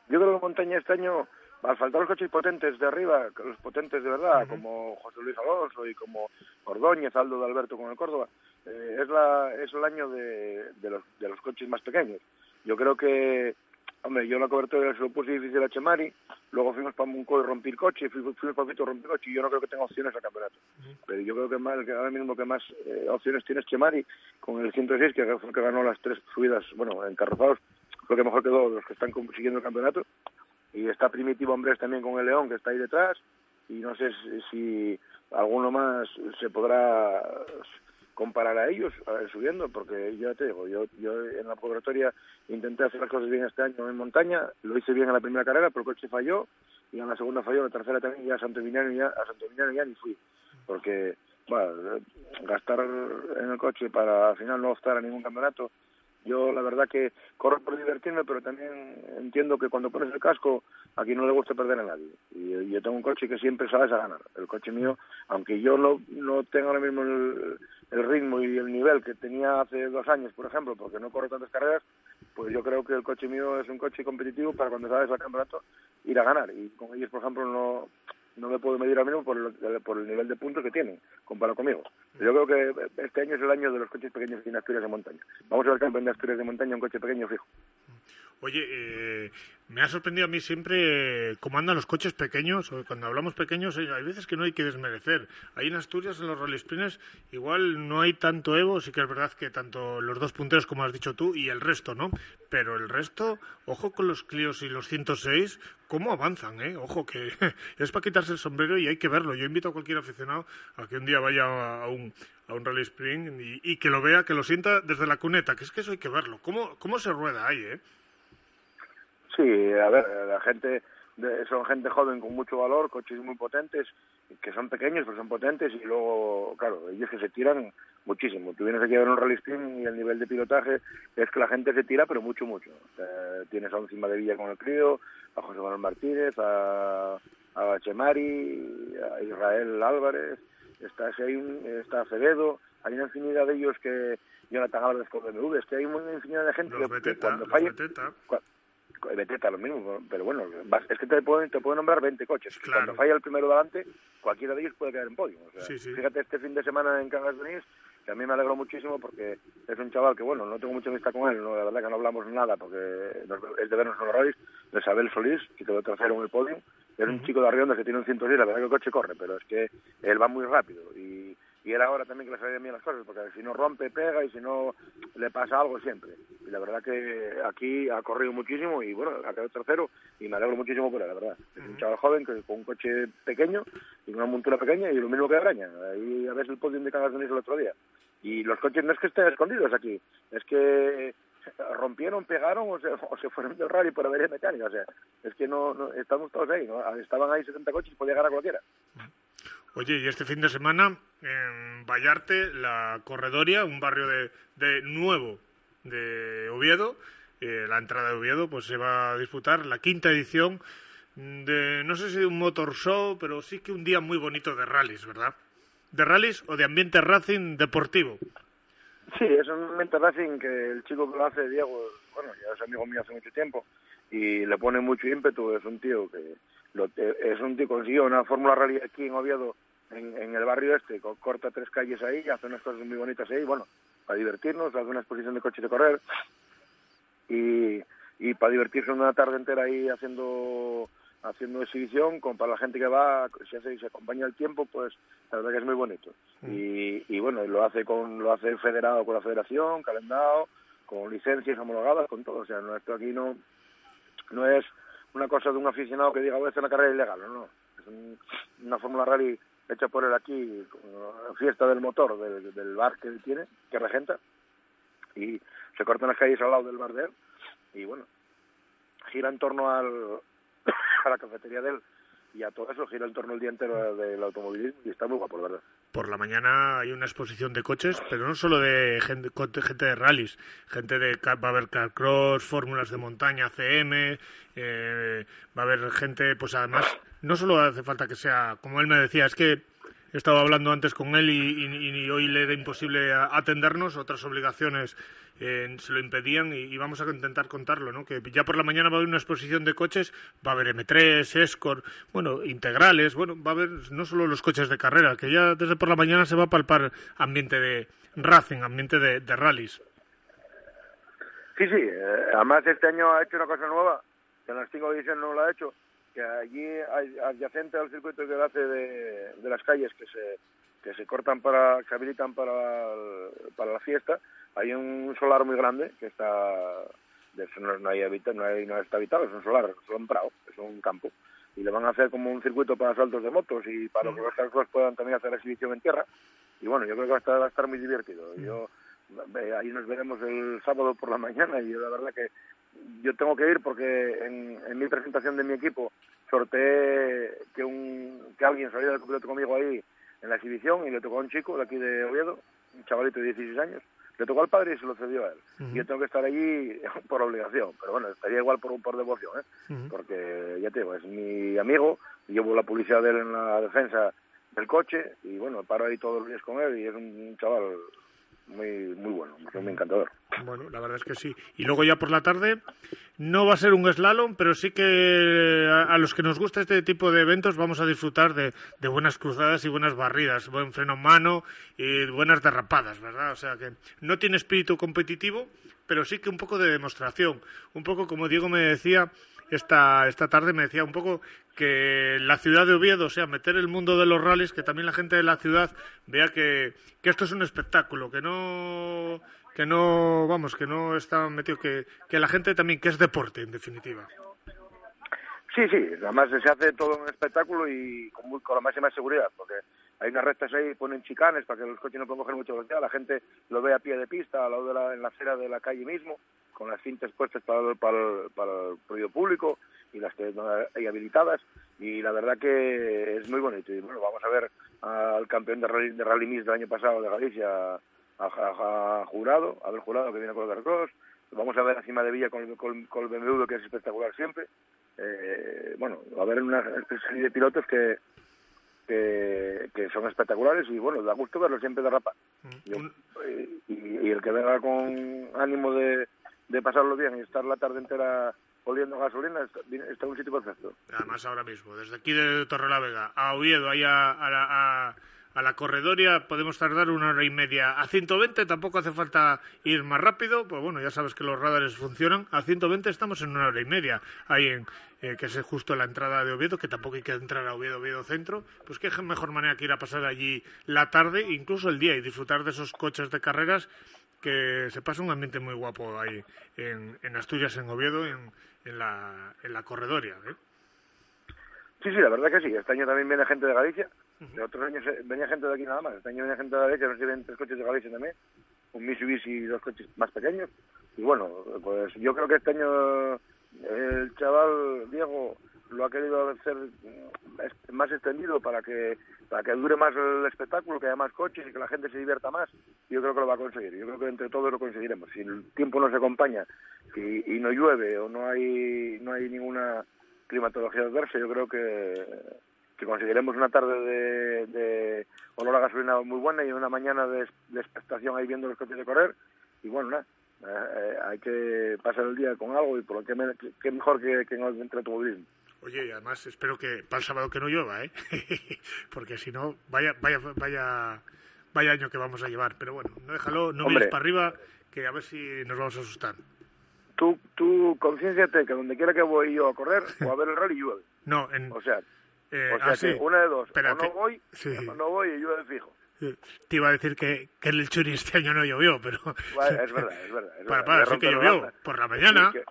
Yo creo que montaña este año al faltar los coches potentes de arriba, los potentes de verdad, uh -huh. como José Luis Alonso y como Ordóñez, Aldo de Alberto con el Córdoba, eh, es, la, es el año de, de, los, de los coches más pequeños. Yo creo que, hombre, yo la cobertura se lo puse difícil a Chemari, luego fuimos para Munco y rompí el coche, fuimos, fuimos para Vito y rompí el coche, y yo no creo que tenga opciones al campeonato. Uh -huh. Pero yo creo que, más, que ahora mismo que más eh, opciones tiene es Chemari, con el 106, que fue que ganó las tres subidas, bueno, encarrozados, creo que mejor quedó los que están siguiendo el campeonato y está Primitivo Hombres también con el León que está ahí detrás y no sé si, alguno más se podrá comparar a ellos a ver, subiendo porque yo te digo yo yo en la laboratoria intenté hacer las cosas bien este año en montaña lo hice bien en la primera carrera pero el coche falló y en la segunda falló en la tercera también y a Santo Viniano ya a Santo Viniano ya ni fui porque bueno, gastar en el coche para al final no optar a ningún campeonato yo la verdad que corro por divertirme, pero también entiendo que cuando pones el casco a quien no le gusta perder a nadie. Y yo tengo un coche que siempre sabes a ganar. El coche mío, aunque yo no, no tengo ahora mismo el, el ritmo y el nivel que tenía hace dos años, por ejemplo, porque no corro tantas carreras, pues yo creo que el coche mío es un coche competitivo para cuando sabes al campeonato ir a ganar. Y con ellos, por ejemplo, no no me puedo medir al mismo por el, por el nivel de puntos que tienen, comparado conmigo. Yo creo que este año es el año de los coches pequeños en Asturias de montaña. Vamos a ver campeón de Asturias de montaña, un coche pequeño fijo. Oye, eh, me ha sorprendido a mí siempre cómo andan los coches pequeños. Cuando hablamos pequeños, eh, hay veces que no hay que desmerecer. Ahí en Asturias, en los rally sprints, igual no hay tanto Evo. Sí que es verdad que tanto los dos punteros, como has dicho tú, y el resto, ¿no? Pero el resto, ojo con los Clios y los 106, cómo avanzan, ¿eh? Ojo, que es para quitarse el sombrero y hay que verlo. Yo invito a cualquier aficionado a que un día vaya a un, a un rally sprint y, y que lo vea, que lo sienta desde la cuneta, que es que eso hay que verlo. ¿Cómo, cómo se rueda ahí, eh? Sí, a ver, la gente de, son gente joven con mucho valor, coches muy potentes, que son pequeños pero son potentes y luego, claro, ellos que se tiran muchísimo. Tú vienes aquí a ver un rally sprint y el nivel de pilotaje es que la gente se tira pero mucho, mucho. Eh, tienes a encima de Villa con el crío, a José Manuel Martínez, a, a Chemari, a Israel Álvarez, está, un, está Acevedo, hay una infinidad de ellos que Jonathan Álvarez con BMW, es que hay una infinidad de gente los que, beteta, cuando falla... Beteta lo mismo, pero bueno, es que te pueden, te pueden nombrar 20 coches. Claro. Cuando falla el primero delante, cualquiera de ellos puede quedar en podio. O sea, sí, sí. Fíjate este fin de semana en Cangas de Onís, que a mí me alegró muchísimo porque es un chaval que, bueno, no tengo mucha vista con él, no, la verdad que no hablamos nada porque es de vernos en los rallies, de Isabel Solís, que quedó tercero en el podio. Es un uh -huh. chico de Arrionda que tiene un 110, la verdad que el coche corre, pero es que él va muy rápido y, y era ahora también que le salían bien las cosas, porque si no rompe, pega y si no le pasa algo siempre. Y la verdad que aquí ha corrido muchísimo y bueno, ha quedado tercero y me alegro muchísimo por él, la verdad. Es un chaval joven que con un coche pequeño y una montura pequeña y lo mismo que Araña. Ahí a ver el podio de Cagas el otro día. Y los coches no es que estén escondidos aquí, es que rompieron, pegaron o se, o se fueron del rally por avería mecánica. O sea, es que no, estamos todos ahí. Estaban ahí 70 coches y podía ganar cualquiera. Oye, y este fin de semana en Vallarte, la Corredoria, un barrio de, de nuevo de Oviedo, eh, la entrada de Oviedo, pues se va a disputar la quinta edición de, no sé si de un motor show, pero sí que un día muy bonito de rallies, ¿verdad? ¿De rallies o de ambiente racing deportivo? Sí, es un ambiente racing que el chico que lo hace, Diego, bueno, ya es amigo mío hace mucho tiempo y le pone mucho ímpetu, es un tío que lo, es un tío consiguió una Fórmula Rally aquí en Oviedo en, el barrio este, corta tres calles ahí, hace unas cosas muy bonitas ahí, bueno, para divertirnos, hace una exposición de coches de correr y, y para divertirse una tarde entera ahí haciendo haciendo exhibición con para la gente que va si hace se acompaña el tiempo pues la verdad que es muy bonito mm. y, y bueno lo hace con lo hace federado con la federación calendado con licencias homologadas con todo o sea nuestro aquí no no es una cosa de un aficionado que diga voy a hacer una carrera ilegal no, no. es una fórmula rally hecha por él aquí, fiesta del motor del, del, bar que él tiene, que regenta, y se cortan las calles al lado del bar de él, y bueno, gira en torno al, a la cafetería de él y a todo eso gira en torno el día entero del automovilismo y está muy guapo, verdad. Por la mañana hay una exposición de coches, pero no solo de gente, gente de rallies, gente de va a haber carcross, fórmulas de montaña, CM, eh, va a haber gente, pues además, no solo hace falta que sea, como él me decía, es que he estado hablando antes con él y, hoy le da imposible atendernos, otras obligaciones eh, se lo impedían y, vamos a intentar contarlo, ¿no? Que ya por la mañana va a haber una exposición de coches, va a haber M3, Escort, bueno, integrales, bueno, va a haber no solo los coches de carrera, que ya desde por la mañana se va a palpar ambiente de racing, ambiente de, rallies. Sí, sí, eh, además este año ha hecho una cosa nueva, que en las cinco ediciones no lo ha hecho, que allí adyacente al circuito que hace de, de las calles que se que se cortan para se habilitan para para la fiesta hay un solar muy grande que está de eso no, no hay habita, no hay no está habitado es un solar es un prado es un campo y le van a hacer como un circuito para saltos de motos y para que los carros puedan también hacer exhibición en tierra y bueno yo creo que va a estar, va a estar muy divertido yo ahí nos veremos el sábado por la mañana y la verdad que yo tengo que ir porque en, en mi presentación de mi equipo sorteé que un que alguien saliera del piloto conmigo ahí en la exhibición y le tocó a un chico de aquí de Oviedo, un chavalito de 16 años, le tocó al padre y se lo cedió a él. Y yo tengo que estar allí por obligación, pero bueno, estaría igual por, por devoción, ¿eh? porque ya te digo, es mi amigo, llevo la publicidad de él en la defensa del coche y bueno, paro ahí todos los días con él y es un chaval muy muy bueno, muy encantador. Bueno, la verdad es que sí. Y luego ya por la tarde no va a ser un slalom, pero sí que a, los que nos gusta este tipo de eventos vamos a disfrutar de, de, buenas cruzadas y buenas barridas, buen freno en mano y buenas derrapadas, ¿verdad? O sea que no tiene espíritu competitivo, pero sí que un poco de demostración. Un poco como Diego me decía, esta, esta tarde me decía un poco que la ciudad de Oviedo, o sea, meter el mundo de los rallies, que también la gente de la ciudad vea que, que esto es un espectáculo, que no, que no, vamos, que no está metido, que, que la gente también, que es deporte, en definitiva. Sí, sí, además se hace todo un espectáculo y con, con la máxima seguridad, porque hay unas rectas ahí, ponen chicanes para que los coches no puedan coger mucho velocidad, la gente lo ve a pie de pista, al lado de la, en la acera de la calle mismo, con las cintas puestas para, para, para el proyecto público y las que hay habilitadas, y la verdad que es muy bonito. Y bueno, vamos a ver al campeón de Rally, de Rally Mix del año pasado de Galicia, a, Jurado, a ver Jurado que viene con el Cross, vamos a ver a Cima de Villa con, con, con el BMW que es espectacular siempre, eh, bueno, va a haber una serie de pilotos que, que, que, son espectaculares y bueno, da gusto verlos siempre derrapar. Mm. y, y, el que venga con ánimo de, de pasarlo bien y estar la tarde entera oliendo gasolina está, está en un sitio perfecto. Además ahora mismo, desde aquí de Torrelavega a Oviedo, ahí a, a, a a la corredoria podemos tardar una hora y media. A 120 tampoco hace falta ir más rápido, pues bueno, ya sabes que los radares funcionan. A 120 estamos en una hora y media, ahí en, eh, que es justo la entrada de Oviedo, que tampoco hay que entrar a Oviedo, Oviedo Centro. Pues qué mejor manera que ir a pasar allí la tarde, incluso el día, y disfrutar de esos coches de carreras que se pasa un ambiente muy guapo ahí en, Asturias, en Oviedo, en, en, la, en la corredoria. ¿eh? Sí, sí, la verdad que sí. Este año también viene gente de Galicia. De otros años eh, venía gente de aquí nada más. Este año viene gente de Galicia, nos vienen tres coches de Galicia también. Un Mitsubishi y dos coches más pequeños. Y bueno, pues yo creo que este año eh, el chaval Diego lo ha querido hacer mm, más extendido para que para que dure más el espectáculo, que haya más coches y que la gente se divierta más. Yo creo que lo va a conseguir. Yo creo que entre todos lo conseguiremos. Si el tiempo nos acompaña y, y no llueve o no hay no hay ninguna climatología adversa, yo creo que, que conseguiremos una tarde de, de olor a gasolina muy buena y una mañana de, de expectación ahí viendo los coches de correr. Y bueno, nada, eh, hay que pasar el día con algo y por lo que, me, que mejor que, que en el automovilismo. Oye, y además espero que para el sábado que no llueva, ¿eh? Porque si no, vaya, vaya, vaya, vaya año que vamos a llevar. Pero bueno, no déjalo, no mires para arriba, que a ver si nos vamos a asustar. Tú, tú concienciate que donde quiera que voy yo a correr o a ver el rally llueve. No, en, O sea, eh, o sea ah, sí. una de dos, Espérate. o no voy, Sí. o no voy y llueve fijo. Te iba a decir que, que el Churi este año no llovió, pero... Es verdad, es verdad. Es Para, para, sí que la llovió. Por la mañana. Sí, que-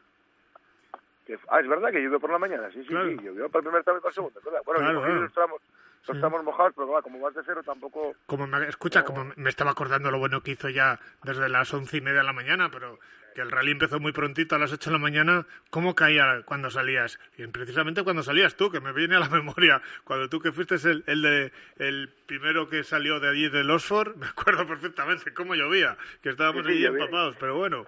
que- ah, es verdad que llovió por la mañana, sí, sí, Claro. sí, llovió para el primer tramo y para el segundo, es verdad. Bueno, Claro, claro. los tramos, los Sí. tramos mojados, pero va, como vas de cero tampoco... Como me, escucha, como me estaba acordando lo bueno que hizo ya desde las once y media de la mañana, pero que el rally empezó muy prontito a las ocho de la mañana, ¿cómo caía cuando salías? Y precisamente cuando salías tú, que me viene a la memoria, cuando tú que fuiste el, el de el primero que salió de allí del Oxford, me acuerdo perfectamente cómo llovía, que estábamos Sí, sí, allí empapados, pero bueno.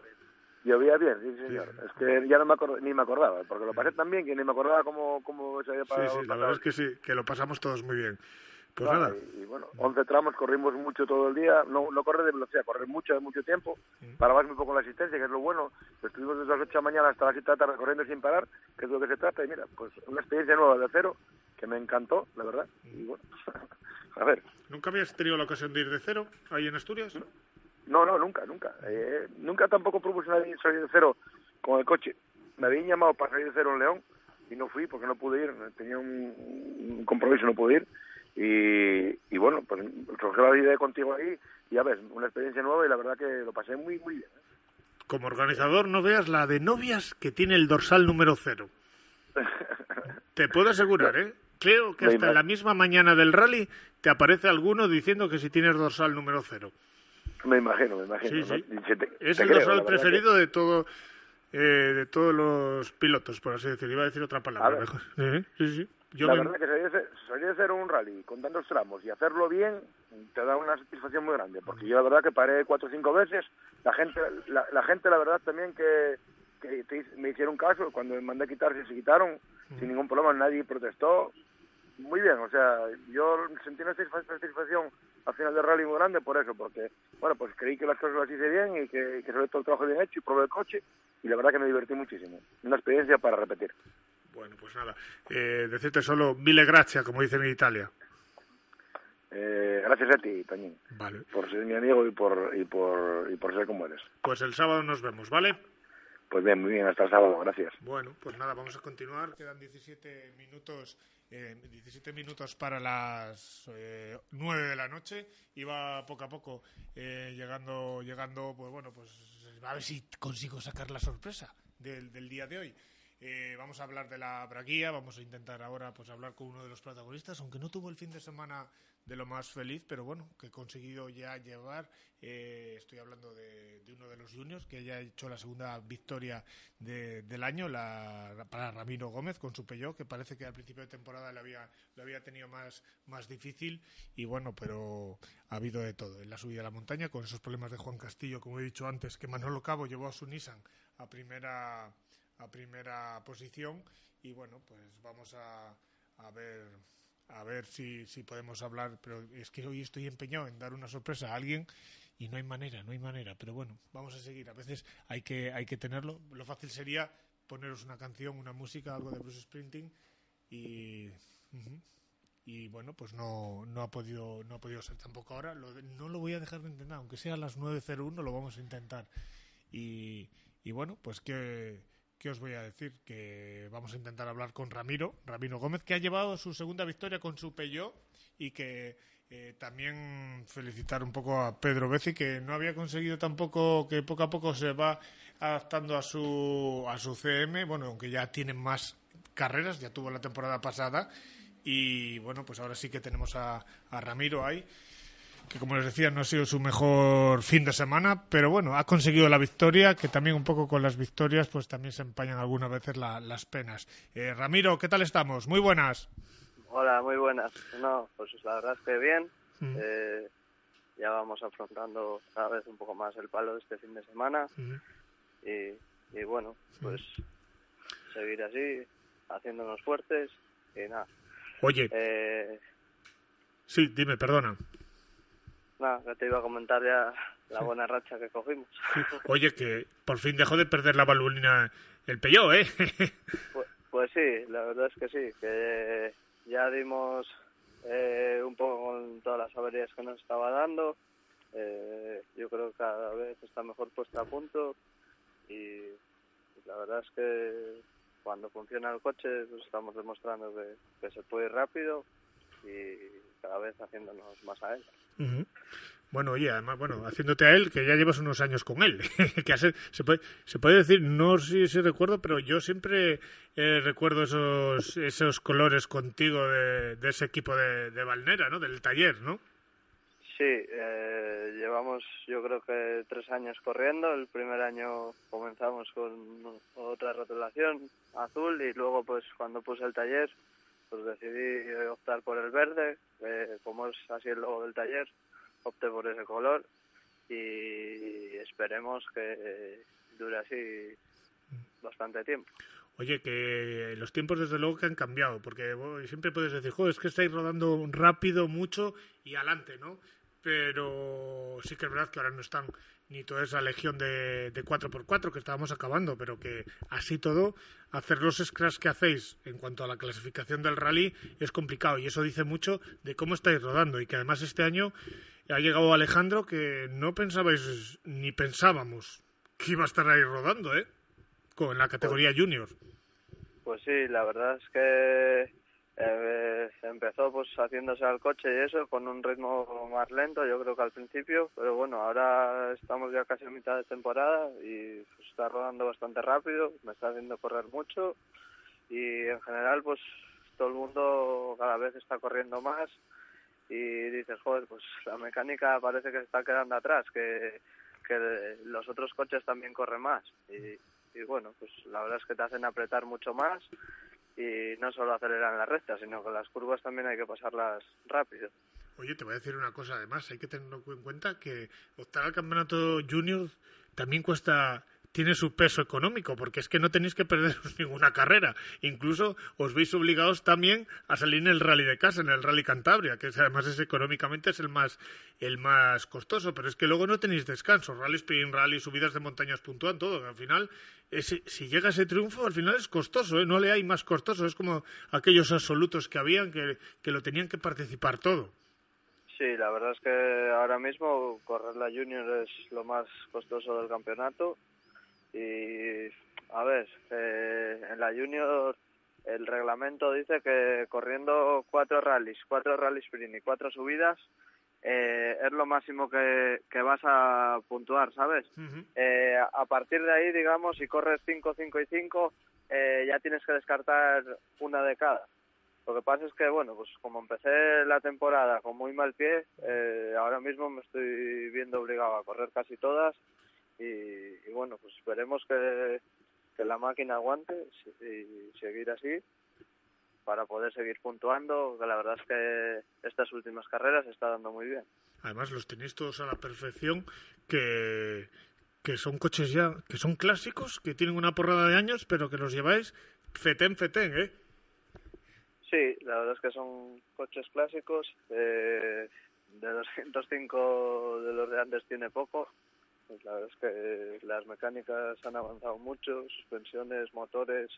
Llovía bien, sí, señor. Es que ya no me acord- ni me acordaba, porque lo pasé tan bien que ni me acordaba cómo, cómo se había Sí, pasado. sí, la verdad es que sí, que lo pasamos todos muy bien. Pues Claro, nada, Y, y bueno, 11 tramos, corrimos mucho todo el día, no, no correr de velocidad, correr mucho, de mucho tiempo, parabas muy poco en la asistencia, que es lo bueno, estuvimos desde las 8 de la mañana hasta las 7 de la tarde corriendo sin parar, que es lo que se trata, y mira, pues una experiencia nueva de cero, que me encantó, la verdad, y bueno, a ver, ¿nunca habías tenido la ocasión de ir de cero ahí en Asturias? No, no, nunca, nunca, eh, nunca tampoco propuse salir de cero con el coche, me habían llamado para salir de cero en León, y no fui porque no pude ir, tenía un, un compromiso, no pude ir, y, y bueno, pues surgió la idea contigo ahí y ya ves, una experiencia nueva y la verdad que lo pasé muy, muy bien. Como organizador, no veas la de novias que tiene el dorsal número cero. Te puedo asegurar, ¿eh? Creo que hasta la misma mañana del rally te aparece alguno diciendo que si tienes dorsal número cero. Me imagino, me imagino. Sí, sí. ¿no? Y se te- Es te el creo, dorsal preferido de todo eh, de todos los pilotos, por así decirlo. Iba a decir otra palabra mejor. Eh, Sí, sí. Yo la me- verdad que salir de cero un rally con tantos tramos y hacerlo bien te da una satisfacción muy grande, porque yo la verdad que paré cuatro o cinco veces, la gente, la, la gente la verdad también que, que te me hicieron caso, cuando me mandé a quitarse se quitaron, sin ningún problema, nadie protestó, muy bien, o sea, yo sentí una satisfa- satisfacción al final del rally muy grande por eso, porque, bueno, pues creí que las cosas las hice bien y que, que sobre todo el trabajo bien hecho y probé el coche y la verdad que me divertí muchísimo. Una experiencia para repetir. Bueno, pues nada. Eh, decirte solo mille gracias, como dicen en Italia. Eh, gracias a ti, Toñín, Vale. por ser mi amigo y por, y por, y por ser como eres. Pues el sábado nos vemos, ¿vale? Pues bien, muy bien, hasta el sábado, gracias. Bueno, pues nada, vamos a continuar. Quedan 17 minutos, eh, 17 minutos para las eh, 9 de la noche. Y va poco a poco eh, llegando, llegando, pues bueno, pues a ver si consigo sacar la sorpresa del, del día de hoy. Eh, vamos a hablar de la braguía, vamos a intentar ahora pues hablar con uno de los protagonistas, aunque no tuvo el fin de semana de lo más feliz, pero bueno, que he conseguido ya llevar, eh, estoy hablando de, de uno de los juniors, que ya ha hecho la segunda victoria de- del año la, para Ramiro Gómez con su Peugeot, que parece que al principio de temporada lo había, lo había tenido más, más difícil, y bueno, pero ha habido de todo, en la subida a la montaña, con esos problemas de Juan Castillo, como he dicho antes, que Manolo Cabo llevó a su Nissan a primera a primera posición y bueno pues vamos a, a ver a ver si, si podemos hablar pero es que hoy estoy empeñado en dar una sorpresa a alguien y no hay manera no hay manera pero bueno vamos a seguir a veces hay que hay que tenerlo lo fácil sería poneros una canción una música algo de Bruce Springsteen y y bueno, pues no, no ha podido no ha podido ser tampoco ahora. Lo no lo voy a dejar de intentar, aunque sea a las 9.01 lo vamos a intentar. Y, y bueno, pues que ¿Qué os voy a decir? Que vamos a intentar hablar con Ramiro, Ramiro Gómez, que ha llevado su segunda victoria con su Peugeot y que eh, también felicitar un poco a Pedro Beci, que no había conseguido tampoco, que poco a poco se va adaptando a su, a su CM, bueno, aunque ya tiene más carreras, ya tuvo la temporada pasada. Y bueno, pues ahora sí que tenemos a, a Ramiro ahí que como les decía no ha sido su mejor fin de semana, pero bueno, ha conseguido la victoria, que también un poco con las victorias pues también se empañan algunas veces la- las penas. Eh, Ramiro, ¿qué tal estamos? Muy buenas. Hola, muy buenas. No, pues la verdad es que bien. Mm. Eh, ya vamos afrontando cada vez un poco más el palo de este fin de semana y, y bueno, pues seguir así, haciéndonos fuertes y nada. Oye, Eh, sí, dime, perdona. Nada, que te iba a comentar ya la buena racha que cogimos. Oye, que por fin dejó de perder la balulina el Peugeot, ¿eh? Pues, pues sí, la verdad es que sí, que ya dimos eh, un poco con todas las averías que nos estaba dando. Eh, yo creo que cada vez está mejor puesta a punto y la verdad es que cuando funciona el coche pues estamos demostrando que, que se puede ir rápido y cada vez haciéndonos más a él. Bueno, oye, además, bueno, haciéndote a él, que ya llevas unos años con él. que hace- se, puede, se puede decir, no sé si recuerdo, pero yo siempre eh, recuerdo esos, esos colores contigo de, de ese equipo de, de Valnera, ¿no? Del taller, ¿no? Sí, eh, llevamos yo creo que tres años corriendo. El primer año comenzamos con otra rotulación azul y luego pues cuando puse el taller pues decidí optar por el verde, eh, como es así el logo del taller, opté por ese color y esperemos que dure así bastante tiempo. Oye, que los tiempos desde luego que han cambiado, porque siempre puedes decir, joder, es que estáis rodando rápido, mucho y adelante, ¿no? Pero sí que es verdad que ahora no están ni toda esa legión de, de 4x4 que estábamos acabando, pero que así todo, hacer los scratch que hacéis en cuanto a la clasificación del rally es complicado y eso dice mucho de cómo estáis rodando y que además este año ha llegado Alejandro que no pensabais ni pensábamos que iba a estar ahí rodando, ¿eh? Con la categoría junior. Pues sí, la verdad es que eh, empezó pues haciéndose al coche y eso con un ritmo más lento, yo creo que al principio, pero bueno, ahora estamos ya casi a mitad de temporada y pues, está rodando bastante rápido, me está haciendo correr mucho y en general pues todo el mundo cada vez está corriendo más y dices, joder, pues la mecánica parece que se está quedando atrás, que, que los otros coches también corren más y, y bueno, pues la verdad es que te hacen apretar mucho más y no solo acelerar en la recta, sino que las curvas también hay que pasarlas rápido. Oye, te voy a decir una cosa, además, hay que tener en cuenta que optar al campeonato junior también cuesta, tiene su peso económico, porque es que no tenéis que perderos ninguna carrera. Incluso os veis obligados también a salir en el rally de casa, en el rally Cantabria, que además es económicamente es el más, el más costoso, pero es que luego no tenéis descanso. Rally sprint, rally, subidas de montañas puntúan todo. Al final, ese- si llega ese triunfo, al final es costoso, ¿eh? no le hay más costoso. Es como aquellos absolutos que habían que, que lo tenían que participar todo. Sí, la verdad es que ahora mismo correr la Junior es lo más costoso del campeonato y a ver, eh, en la Junior el reglamento dice que corriendo cuatro rallies, cuatro rallies sprint y cuatro subidas eh, es lo máximo que, que vas a puntuar, ¿sabes? Eh, a partir de ahí, digamos, si corres 5, 5 y 5, eh, ya tienes que descartar una de cada. Lo que pasa es que, bueno, pues como empecé la temporada con muy mal pie, eh, ahora mismo me estoy viendo obligado a correr casi todas y, y bueno, pues esperemos que, que la máquina aguante y, y seguir así para poder seguir puntuando, que la verdad es que estas últimas carreras se está dando muy bien. Además, los tenéis todos a la perfección, que, que son coches ya, que son clásicos, que tienen una porrada de años, pero que los lleváis fetén, fetén, ¿eh? Sí, la verdad es que son coches clásicos. eh, de 205 de los de antes tiene poco. Pues la verdad es que las mecánicas han avanzado mucho, suspensiones, motores,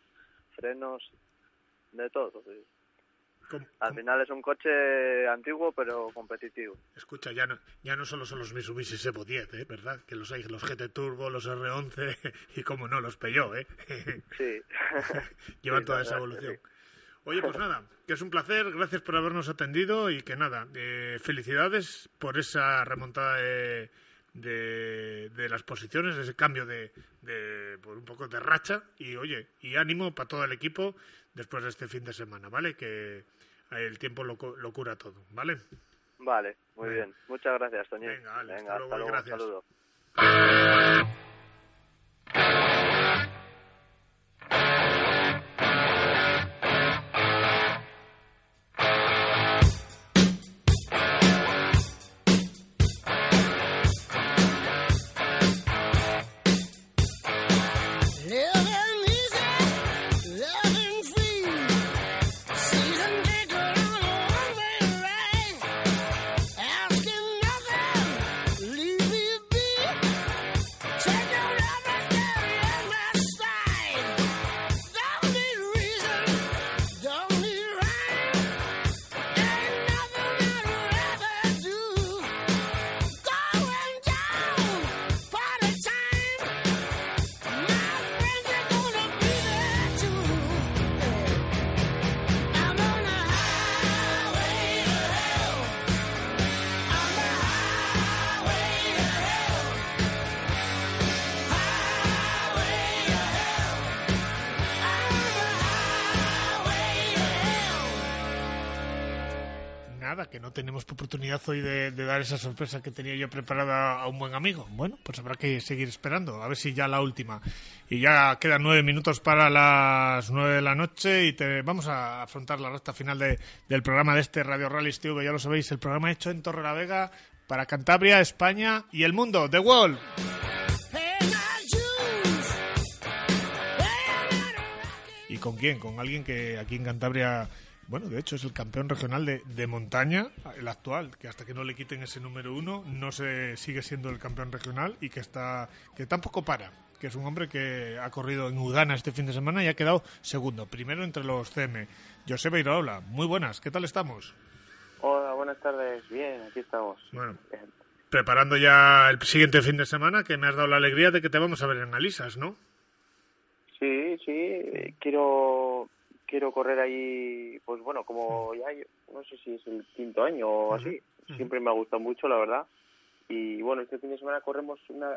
frenos, de todo. sí. Com- Al final es un coche antiguo pero competitivo. Escucha, ya no, ya no solo son los Mitsubishi Evo 10, ¿eh? ¿verdad? Que los hay, los GT Turbo, los R11 y, como no, los Peugeot, ¿eh? Sí. Llevan Sí, toda esa evolución. Oye, pues nada, que es un placer, gracias por habernos atendido y que nada, eh, felicidades por esa remontada de, de, de las posiciones, ese cambio de, de por un poco de racha y oye, y ánimo para todo el equipo después de este fin de semana, ¿vale? Que el tiempo lo, lo cura todo, ¿vale? Vale, muy bien. Muchas gracias. Venga, vale, hasta Venga, luego hasta y luego. gracias. Un saludo. Que no tenemos oportunidad hoy de, de dar esa sorpresa que tenía yo preparada a un buen amigo. Bueno, pues habrá que seguir esperando, a ver si ya la última. Y ya quedan nueve minutos para las nueve de la noche y te vamos a afrontar la recta final de- del programa de este Radio Rally TV. Ya lo sabéis, el programa hecho en Torre la Vega para Cantabria, España y el mundo. The my ¿Y con quién? Con alguien que aquí en Cantabria, bueno, de hecho es el campeón regional de, de montaña, el actual, que hasta que no le quiten ese número uno, no se sigue siendo el campeón regional y que está, que tampoco para, que es un hombre que ha corrido en Udana este fin de semana y ha quedado segundo, primero entre los CM. José Beirola, muy buenas, ¿qué tal estamos? Hola, buenas tardes. Bien, aquí estamos. Bueno, Bien. preparando ya el siguiente fin de semana, que me has dado la alegría de que te vamos a ver en Alisas, ¿no? Sí, sí, quiero quiero correr ahí, pues bueno, como ya yo- no sé si es el quinto año o así. Siempre me ha gustado mucho, la verdad. Y bueno, este fin de semana corremos una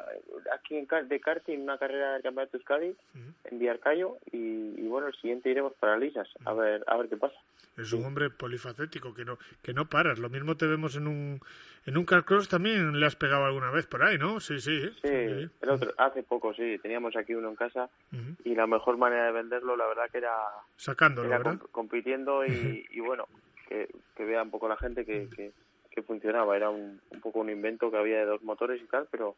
aquí en, de karting una carrera del Campeonato Euskadi en Villarcayo y, y bueno, el siguiente iremos para Lisas a ver a ver qué pasa. Es un hombre polifacético que no que no paras. Lo mismo te vemos en un en un carcross también le has pegado alguna vez por ahí, ¿no? Sí, sí. Sí, el otro, hace poco sí, teníamos aquí uno en casa y la mejor manera de venderlo, la verdad que era Sacándolo, era ¿verdad? comp- compitiendo y, y bueno, que, que vea un poco la gente que, que, que funcionaba. Era un, un poco un invento que había de dos motores y tal, pero,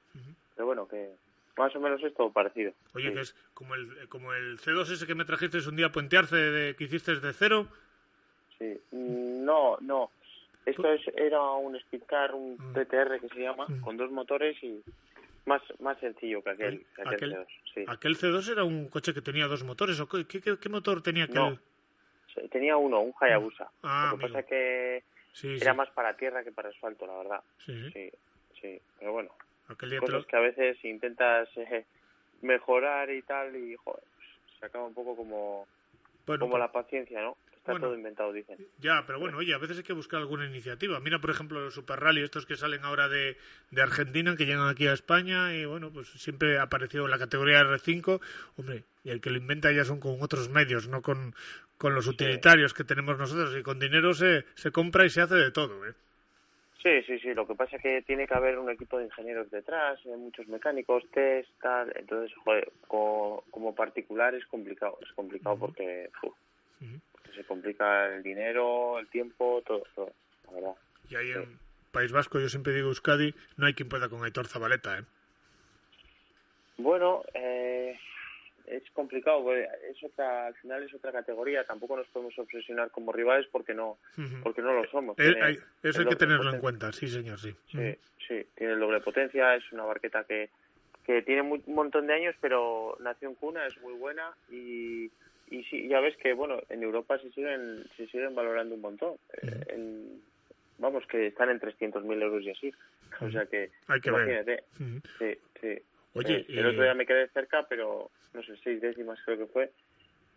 pero bueno, que más o menos es todo parecido. Oye, Sí. que es como el como el C2 ese que me trajiste un día a Puentearce de, que hiciste de cero. Sí. Mm, No, no. Esto es, era un Speedcar, un Mm. TTR que se llama, con dos motores y más más sencillo que aquel, que aquel, Aquel, C2, sí. aquel C2 era un coche que tenía dos motores. ¿o qué, qué, qué- motor tenía aquel? No. Tenía uno, un Hayabusa. Ah, Lo que pasa que Sí, era sí. más para tierra que para asfalto, la verdad. Sí, sí. Sí. Pero bueno, Aquel cosas lo- que a veces intentas eh, mejorar y tal y joder, se acaba un poco como, Bueno, como la paciencia, ¿no? Está Bueno. todo inventado, dicen. Ya, pero bueno, oye, a veces hay que buscar alguna iniciativa. Mira, por ejemplo, los Super Rally, estos que salen ahora de, de Argentina, que llegan aquí a España, y bueno, pues siempre ha aparecido en la categoría R5. Hombre, y el que lo inventa ya son con otros medios, no con, con los utilitarios que tenemos nosotros. Y con dinero se, se compra y se hace de todo, ¿eh? Sí, sí, sí. Lo que pasa es que tiene que haber un equipo de ingenieros detrás, eh, muchos mecánicos, test, tal. Entonces, joder, co- como, particular es complicado. Es complicado porque, uf, se complica el dinero, el tiempo, todo, todo. La verdad. Y ahí en País Vasco, yo siempre digo Euskadi, no hay quien pueda con Aitor Zabaleta, ¿eh? Bueno, eh, es complicado, porque es otra, al final es otra categoría, tampoco nos podemos obsesionar como rivales porque no, porque no lo somos. Eh, hay- eso hay que tenerlo en cuenta, sí, señor, sí. Sí, sí, tiene doble potencia, es una barqueta que, que tiene mu- un montón de años, pero nació en cuna, es muy buena y, y sí, ya ves que, bueno, en Europa se siguen, se siguen valorando un montón. Eh, en- vamos, que están en 300.000 euros y así. O sea que, Hay que ver. imagínate. Ujú. Sí, sí. Oye, Eh, el otro día me quedé cerca, pero no sé, seis décimas creo que fue.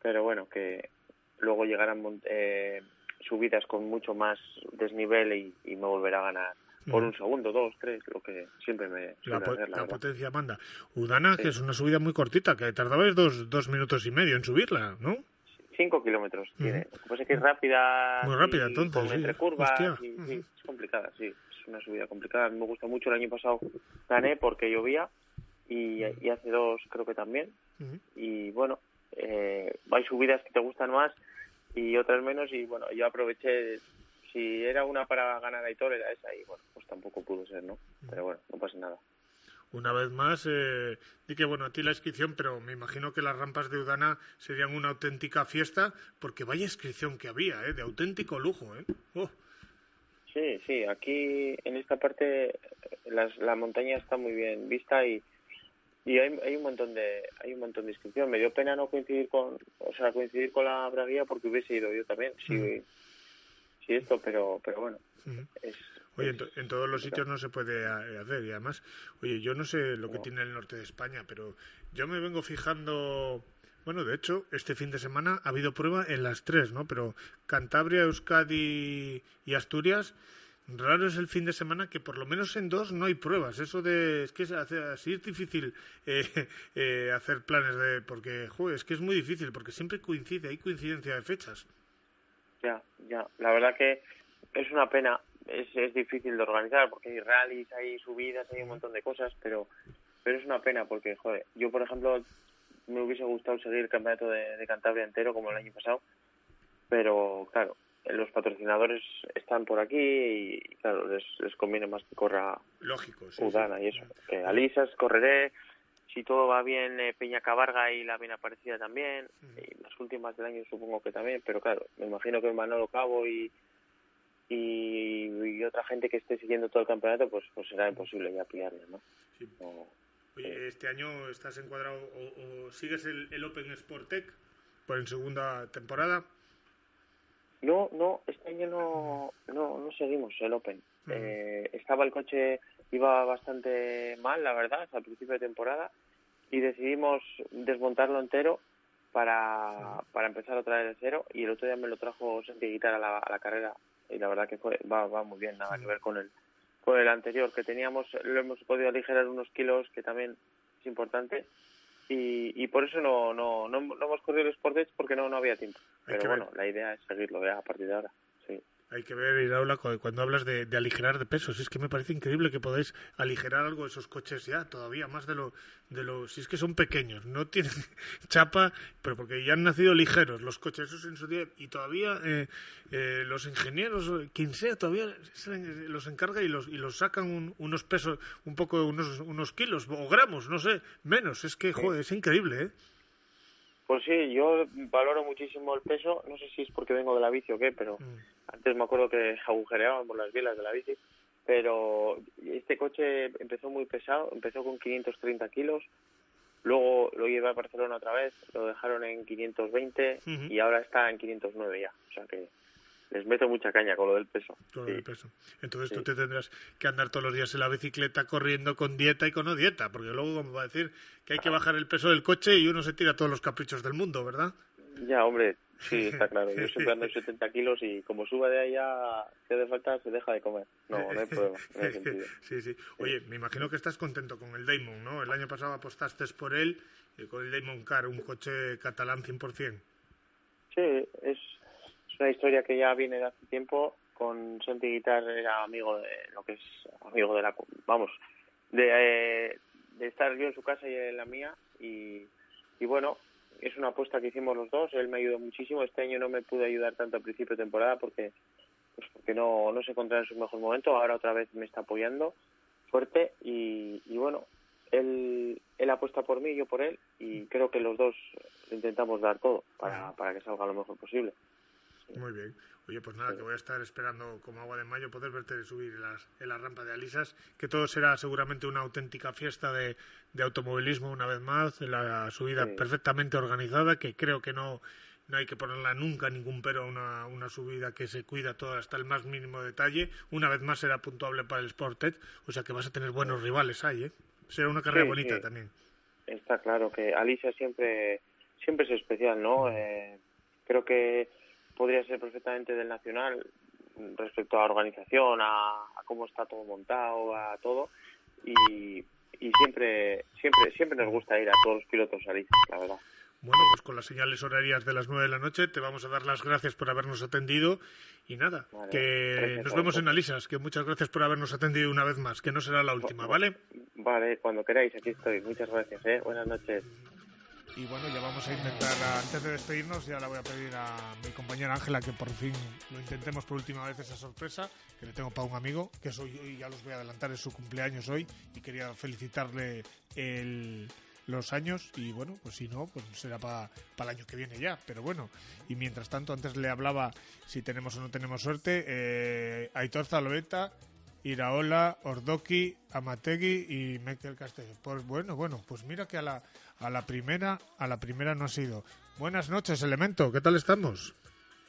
Pero bueno, que luego llegarán eh, subidas con mucho más desnivel y, y me volverá a ganar por Mm. un segundo, dos, tres, lo que siempre me La, suele po- hacer, la potencia manda. Udana, que es una subida muy cortita, que tardabais dos, dos minutos y medio en subirla, ¿no? Cinco kilómetros tiene. Lo que pasa es que es rápida. Muy rápida, y entonces, con sí. entre curvas. Y- es complicada, sí. Es una subida complicada. A mí me gusta mucho. El año pasado gané porque llovía y, y hace dos creo que también. Y bueno, eh, hay subidas que te gustan más y otras menos. Y bueno, yo aproveché. Si era una para ganar a Aitor, era esa. Y bueno, pues tampoco pudo ser, ¿no? Pero bueno, no pasa nada. Una vez más, eh, di que bueno, a ti la inscripción, pero me imagino que las rampas de Udana serían una auténtica fiesta, porque vaya inscripción que había, ¿eh? De auténtico lujo, ¿eh? Oh, Sí, sí, aquí en esta parte eh, las- la montaña está muy bien vista y, y hay, hay un montón de hay un montón de inscripción. Me dio pena no coincidir con, o sea, coincidir con la braguía porque hubiese ido yo también, sí, sí esto, pero pero bueno, es Oye, en, to- en todos los sitios no se puede eh, hacer y además, oye, yo no sé lo que tiene el norte de España, pero yo me vengo fijando, bueno, de hecho, este fin de semana ha habido prueba en las tres, ¿no? Pero Cantabria, Euskadi y Asturias, raro es el fin de semana que por lo menos en dos no hay pruebas. Eso de, es que es, hace- así es difícil eh, eh, hacer planes de, porque, joder, es que es muy difícil, porque siempre coincide, hay coincidencia de fechas. ya, ya. La verdad que es una pena, es, es difícil de organizar porque hay rallies, hay subidas, hay un montón de cosas, pero pero es una pena porque, joder, yo por ejemplo me hubiese gustado seguir el campeonato de, de Cantabria entero como el año pasado, pero claro, los patrocinadores están por aquí y claro, les, les conviene más que corra Lógico, sí, Udana sí. y eso. Eh, Alisas correré, si todo va bien, eh, Peña Cabarga y la bien aparecida también, y las últimas del año supongo que también, pero claro, me imagino que Manolo Cabo y, y, y otra gente que esté siguiendo todo el campeonato, pues pues será imposible ya pillarle, ¿no? Sí. Oye, este año estás encuadrado o, o sigues el, el Open Sport Tech por en segunda temporada. No, no, este año no, no, no seguimos el Open. Eh, estaba el coche, iba bastante mal, la verdad, al principio de temporada, y decidimos desmontarlo entero para, para empezar otra vez de cero, y el otro día me lo trajo Santi Guitar a la, a la carrera, y la verdad que fue, va, va muy bien, nada que ver con el, con el anterior que teníamos, lo hemos podido aligerar unos kilos, que también es importante, y, y por eso no, no, no, no hemos corrido el Sport Edge porque no, no había tiempo. Hay Pero bueno, ver. la idea es seguirlo ya a partir de ahora. Hay que ver, Iraula, cu- cuando hablas de, de aligerar de pesos. Es que me parece increíble que podáis aligerar algo de esos coches ya, todavía más de lo, de lo... Si es que son pequeños, no tienen chapa, pero porque ya han nacido ligeros los coches, esos en su día, y todavía eh, eh, los ingenieros, quien sea, todavía los encarga y los, y los sacan un- unos pesos, un poco, unos, unos kilos o gramos, no sé, menos. Es que, joder, es increíble, ¿eh? Pues sí, yo valoro muchísimo el peso. No sé si es porque vengo de la bici o qué, pero antes me acuerdo que agujereábamos las bielas de la bici. Pero este coche empezó muy pesado, empezó con 530 kilos. Luego lo llevé a Barcelona otra vez, lo dejaron en 520 Ujú. y ahora está en 509 ya. O sea que les meto mucha caña con lo del peso. Todo Sí. el peso. Entonces tú Sí. te tendrás que andar todos los días en la bicicleta corriendo con dieta y con no dieta, porque luego como va a decir que hay que bajar el peso del coche y uno se tira todos los caprichos del mundo, ¿verdad? Ya, hombre, sí, está claro. Yo siempre ando en 70 kilos y como suba de ahí ya, si hace falta, se deja de comer. No, no hay problema, no hay sentido. sí, sí. Oye, me imagino que estás contento con el Damon, ¿no? El año pasado apostaste por él, con el Damon Car, un coche catalán 100%. Sí, es una historia que ya viene de hace tiempo. Con Santi Guitar era amigo de lo que es amigo de la. Vamos, de, eh, de estar yo en su casa y él en la mía. Y, y bueno, es una apuesta que hicimos los dos. Él me ayudó muchísimo. Este año no me pude ayudar tanto al principio de temporada porque pues porque no, no se encontraba en su mejor momento. Ahora otra vez me está apoyando fuerte y, y bueno, él, él apuesta por mí, yo por él y creo que los dos intentamos dar todo para, para que salga lo mejor posible. Muy bien. Oye, pues nada, que voy a estar esperando como agua de mayo poder verte subir en, las, en la rampa de Alisas, que todo será seguramente una auténtica fiesta de, de automovilismo una vez más, la subida Sí. perfectamente organizada, que creo que no no hay que ponerla nunca ningún pero a una, una subida que se cuida todo hasta el más mínimo detalle. Una vez más será puntuable para el Sportet, o sea que vas a tener buenos rivales ahí, ¿eh? Será una carrera Sí, bonita sí. también. Está claro que Alicia siempre, siempre es especial, ¿no? Eh, creo que podría ser perfectamente del Nacional respecto a organización, a, a cómo está todo montado, a todo. Y, y siempre, siempre, siempre nos gusta ir a todos los pilotos a la verdad. Bueno, pues con las señales horarias de las nueve de la noche te vamos a dar las gracias por habernos atendido y nada, Vale, que nos vemos en Alisas, que muchas gracias por habernos atendido una vez más, que no será la última, ¿vale? Vale, cuando queráis, aquí estoy. Muchas gracias, ¿eh? Buenas noches. Y bueno, ya vamos a intentar, antes de despedirnos, ya la voy a pedir a mi compañera Ángela que por fin lo intentemos por última vez esa sorpresa, que le tengo para un amigo, que es hoy, hoy ya los voy a adelantar, es su cumpleaños hoy, y quería felicitarle el, los años, y bueno, pues si no, pues será para el año que viene ya, pero bueno. Y mientras tanto, antes le hablaba si tenemos o no tenemos suerte, eh, Aitor Zaloeta, Iraola, Ordoki, Amategui y Michael Castello. Pues bueno, bueno, pues mira que a la, a la primera, a la primera no ha sido. Buenas noches, Elemento, ¿qué tal estamos?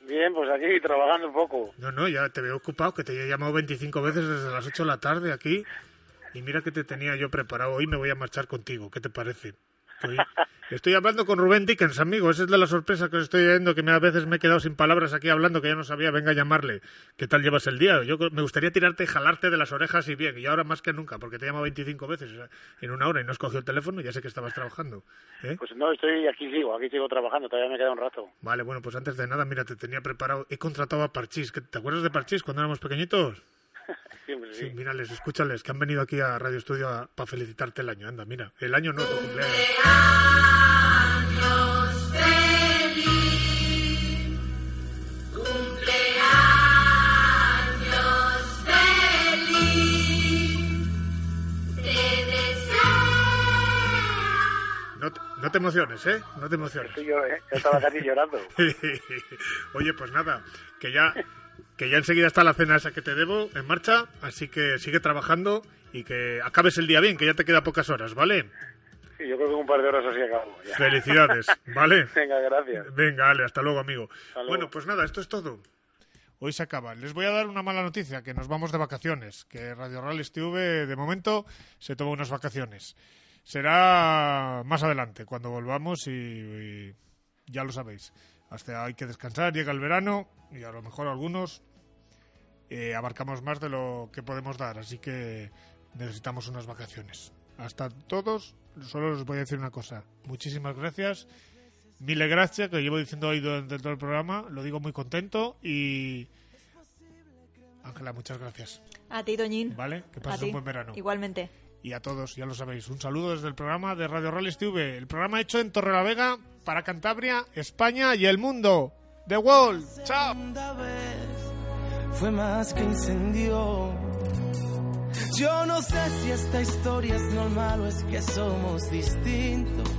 Bien, pues aquí trabajando un poco. No, no, ya te veo ocupado, que te he llamado 25 veces desde las 8 de la tarde aquí. Y mira que te tenía yo preparado. Hoy me voy a marchar contigo, ¿qué te parece? Hoy- Estoy hablando con Rubén Dickens, amigo. Esa es de la sorpresa que os estoy viendo, que me, a veces me he quedado sin palabras aquí hablando, que ya no sabía. Venga a llamarle. ¿Qué tal llevas el día? Yo me gustaría tirarte y jalarte de las orejas y bien. Y ahora más que nunca, porque te he llamado 25 veces en una hora y no has cogido el teléfono. Ya sé que estabas trabajando. ¿eh? Pues no, estoy aquí sigo, aquí sigo trabajando, todavía me queda un rato. Vale, bueno, pues antes de nada, mira, te tenía preparado. He contratado a Parchís. ¿Te acuerdas de Parchís cuando éramos pequeñitos? Siempre Sí, sí. mírales, escúchales, que han venido aquí a Radio Estudio para felicitarte el año. Anda, mira, el año no, tu cumpleaños. No te, no te emociones, ¿eh? No te emociones. Yo, ¿eh? Yo estaba casi llorando. Oye, pues nada, que ya, que ya enseguida está la cena esa que te debo en marcha, así que sigue trabajando y que acabes el día bien, que ya te queda pocas horas, ¿vale? Sí, yo creo que un par de horas así acabo. ya. Felicidades, ¿vale? Venga, gracias. Venga, Ale, hasta luego, amigo. luego. Bueno, pues nada, esto es todo. Hoy se acaba. Les voy a dar una mala noticia, que nos vamos de vacaciones, que Radio Rallys TV de momento se toma unas vacaciones. Será más adelante, cuando volvamos y, y ya lo sabéis. Hasta hay que descansar, llega el verano y a lo mejor algunos eh, abarcamos más de lo que podemos dar, así que necesitamos unas vacaciones. Hasta todos, solo os voy a decir una cosa. Muchísimas gracias. Mil gracias, que llevo diciendo hoy durante todo el programa. Lo digo muy contento y... Ángela, muchas gracias. A ti, Doñín. Vale, que pases un buen verano. Igualmente. Y a todos, ya lo sabéis, un saludo desde el programa de Radio Rallys TV. El programa hecho en Torrelavega para Cantabria, España y el mundo. The Wall. Chao. fue más que incendio. Yo no sé si esta historia es normal o es que somos distintos.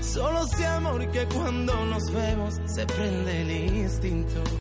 Solo sé amor que cuando nos vemos se prende el instinto.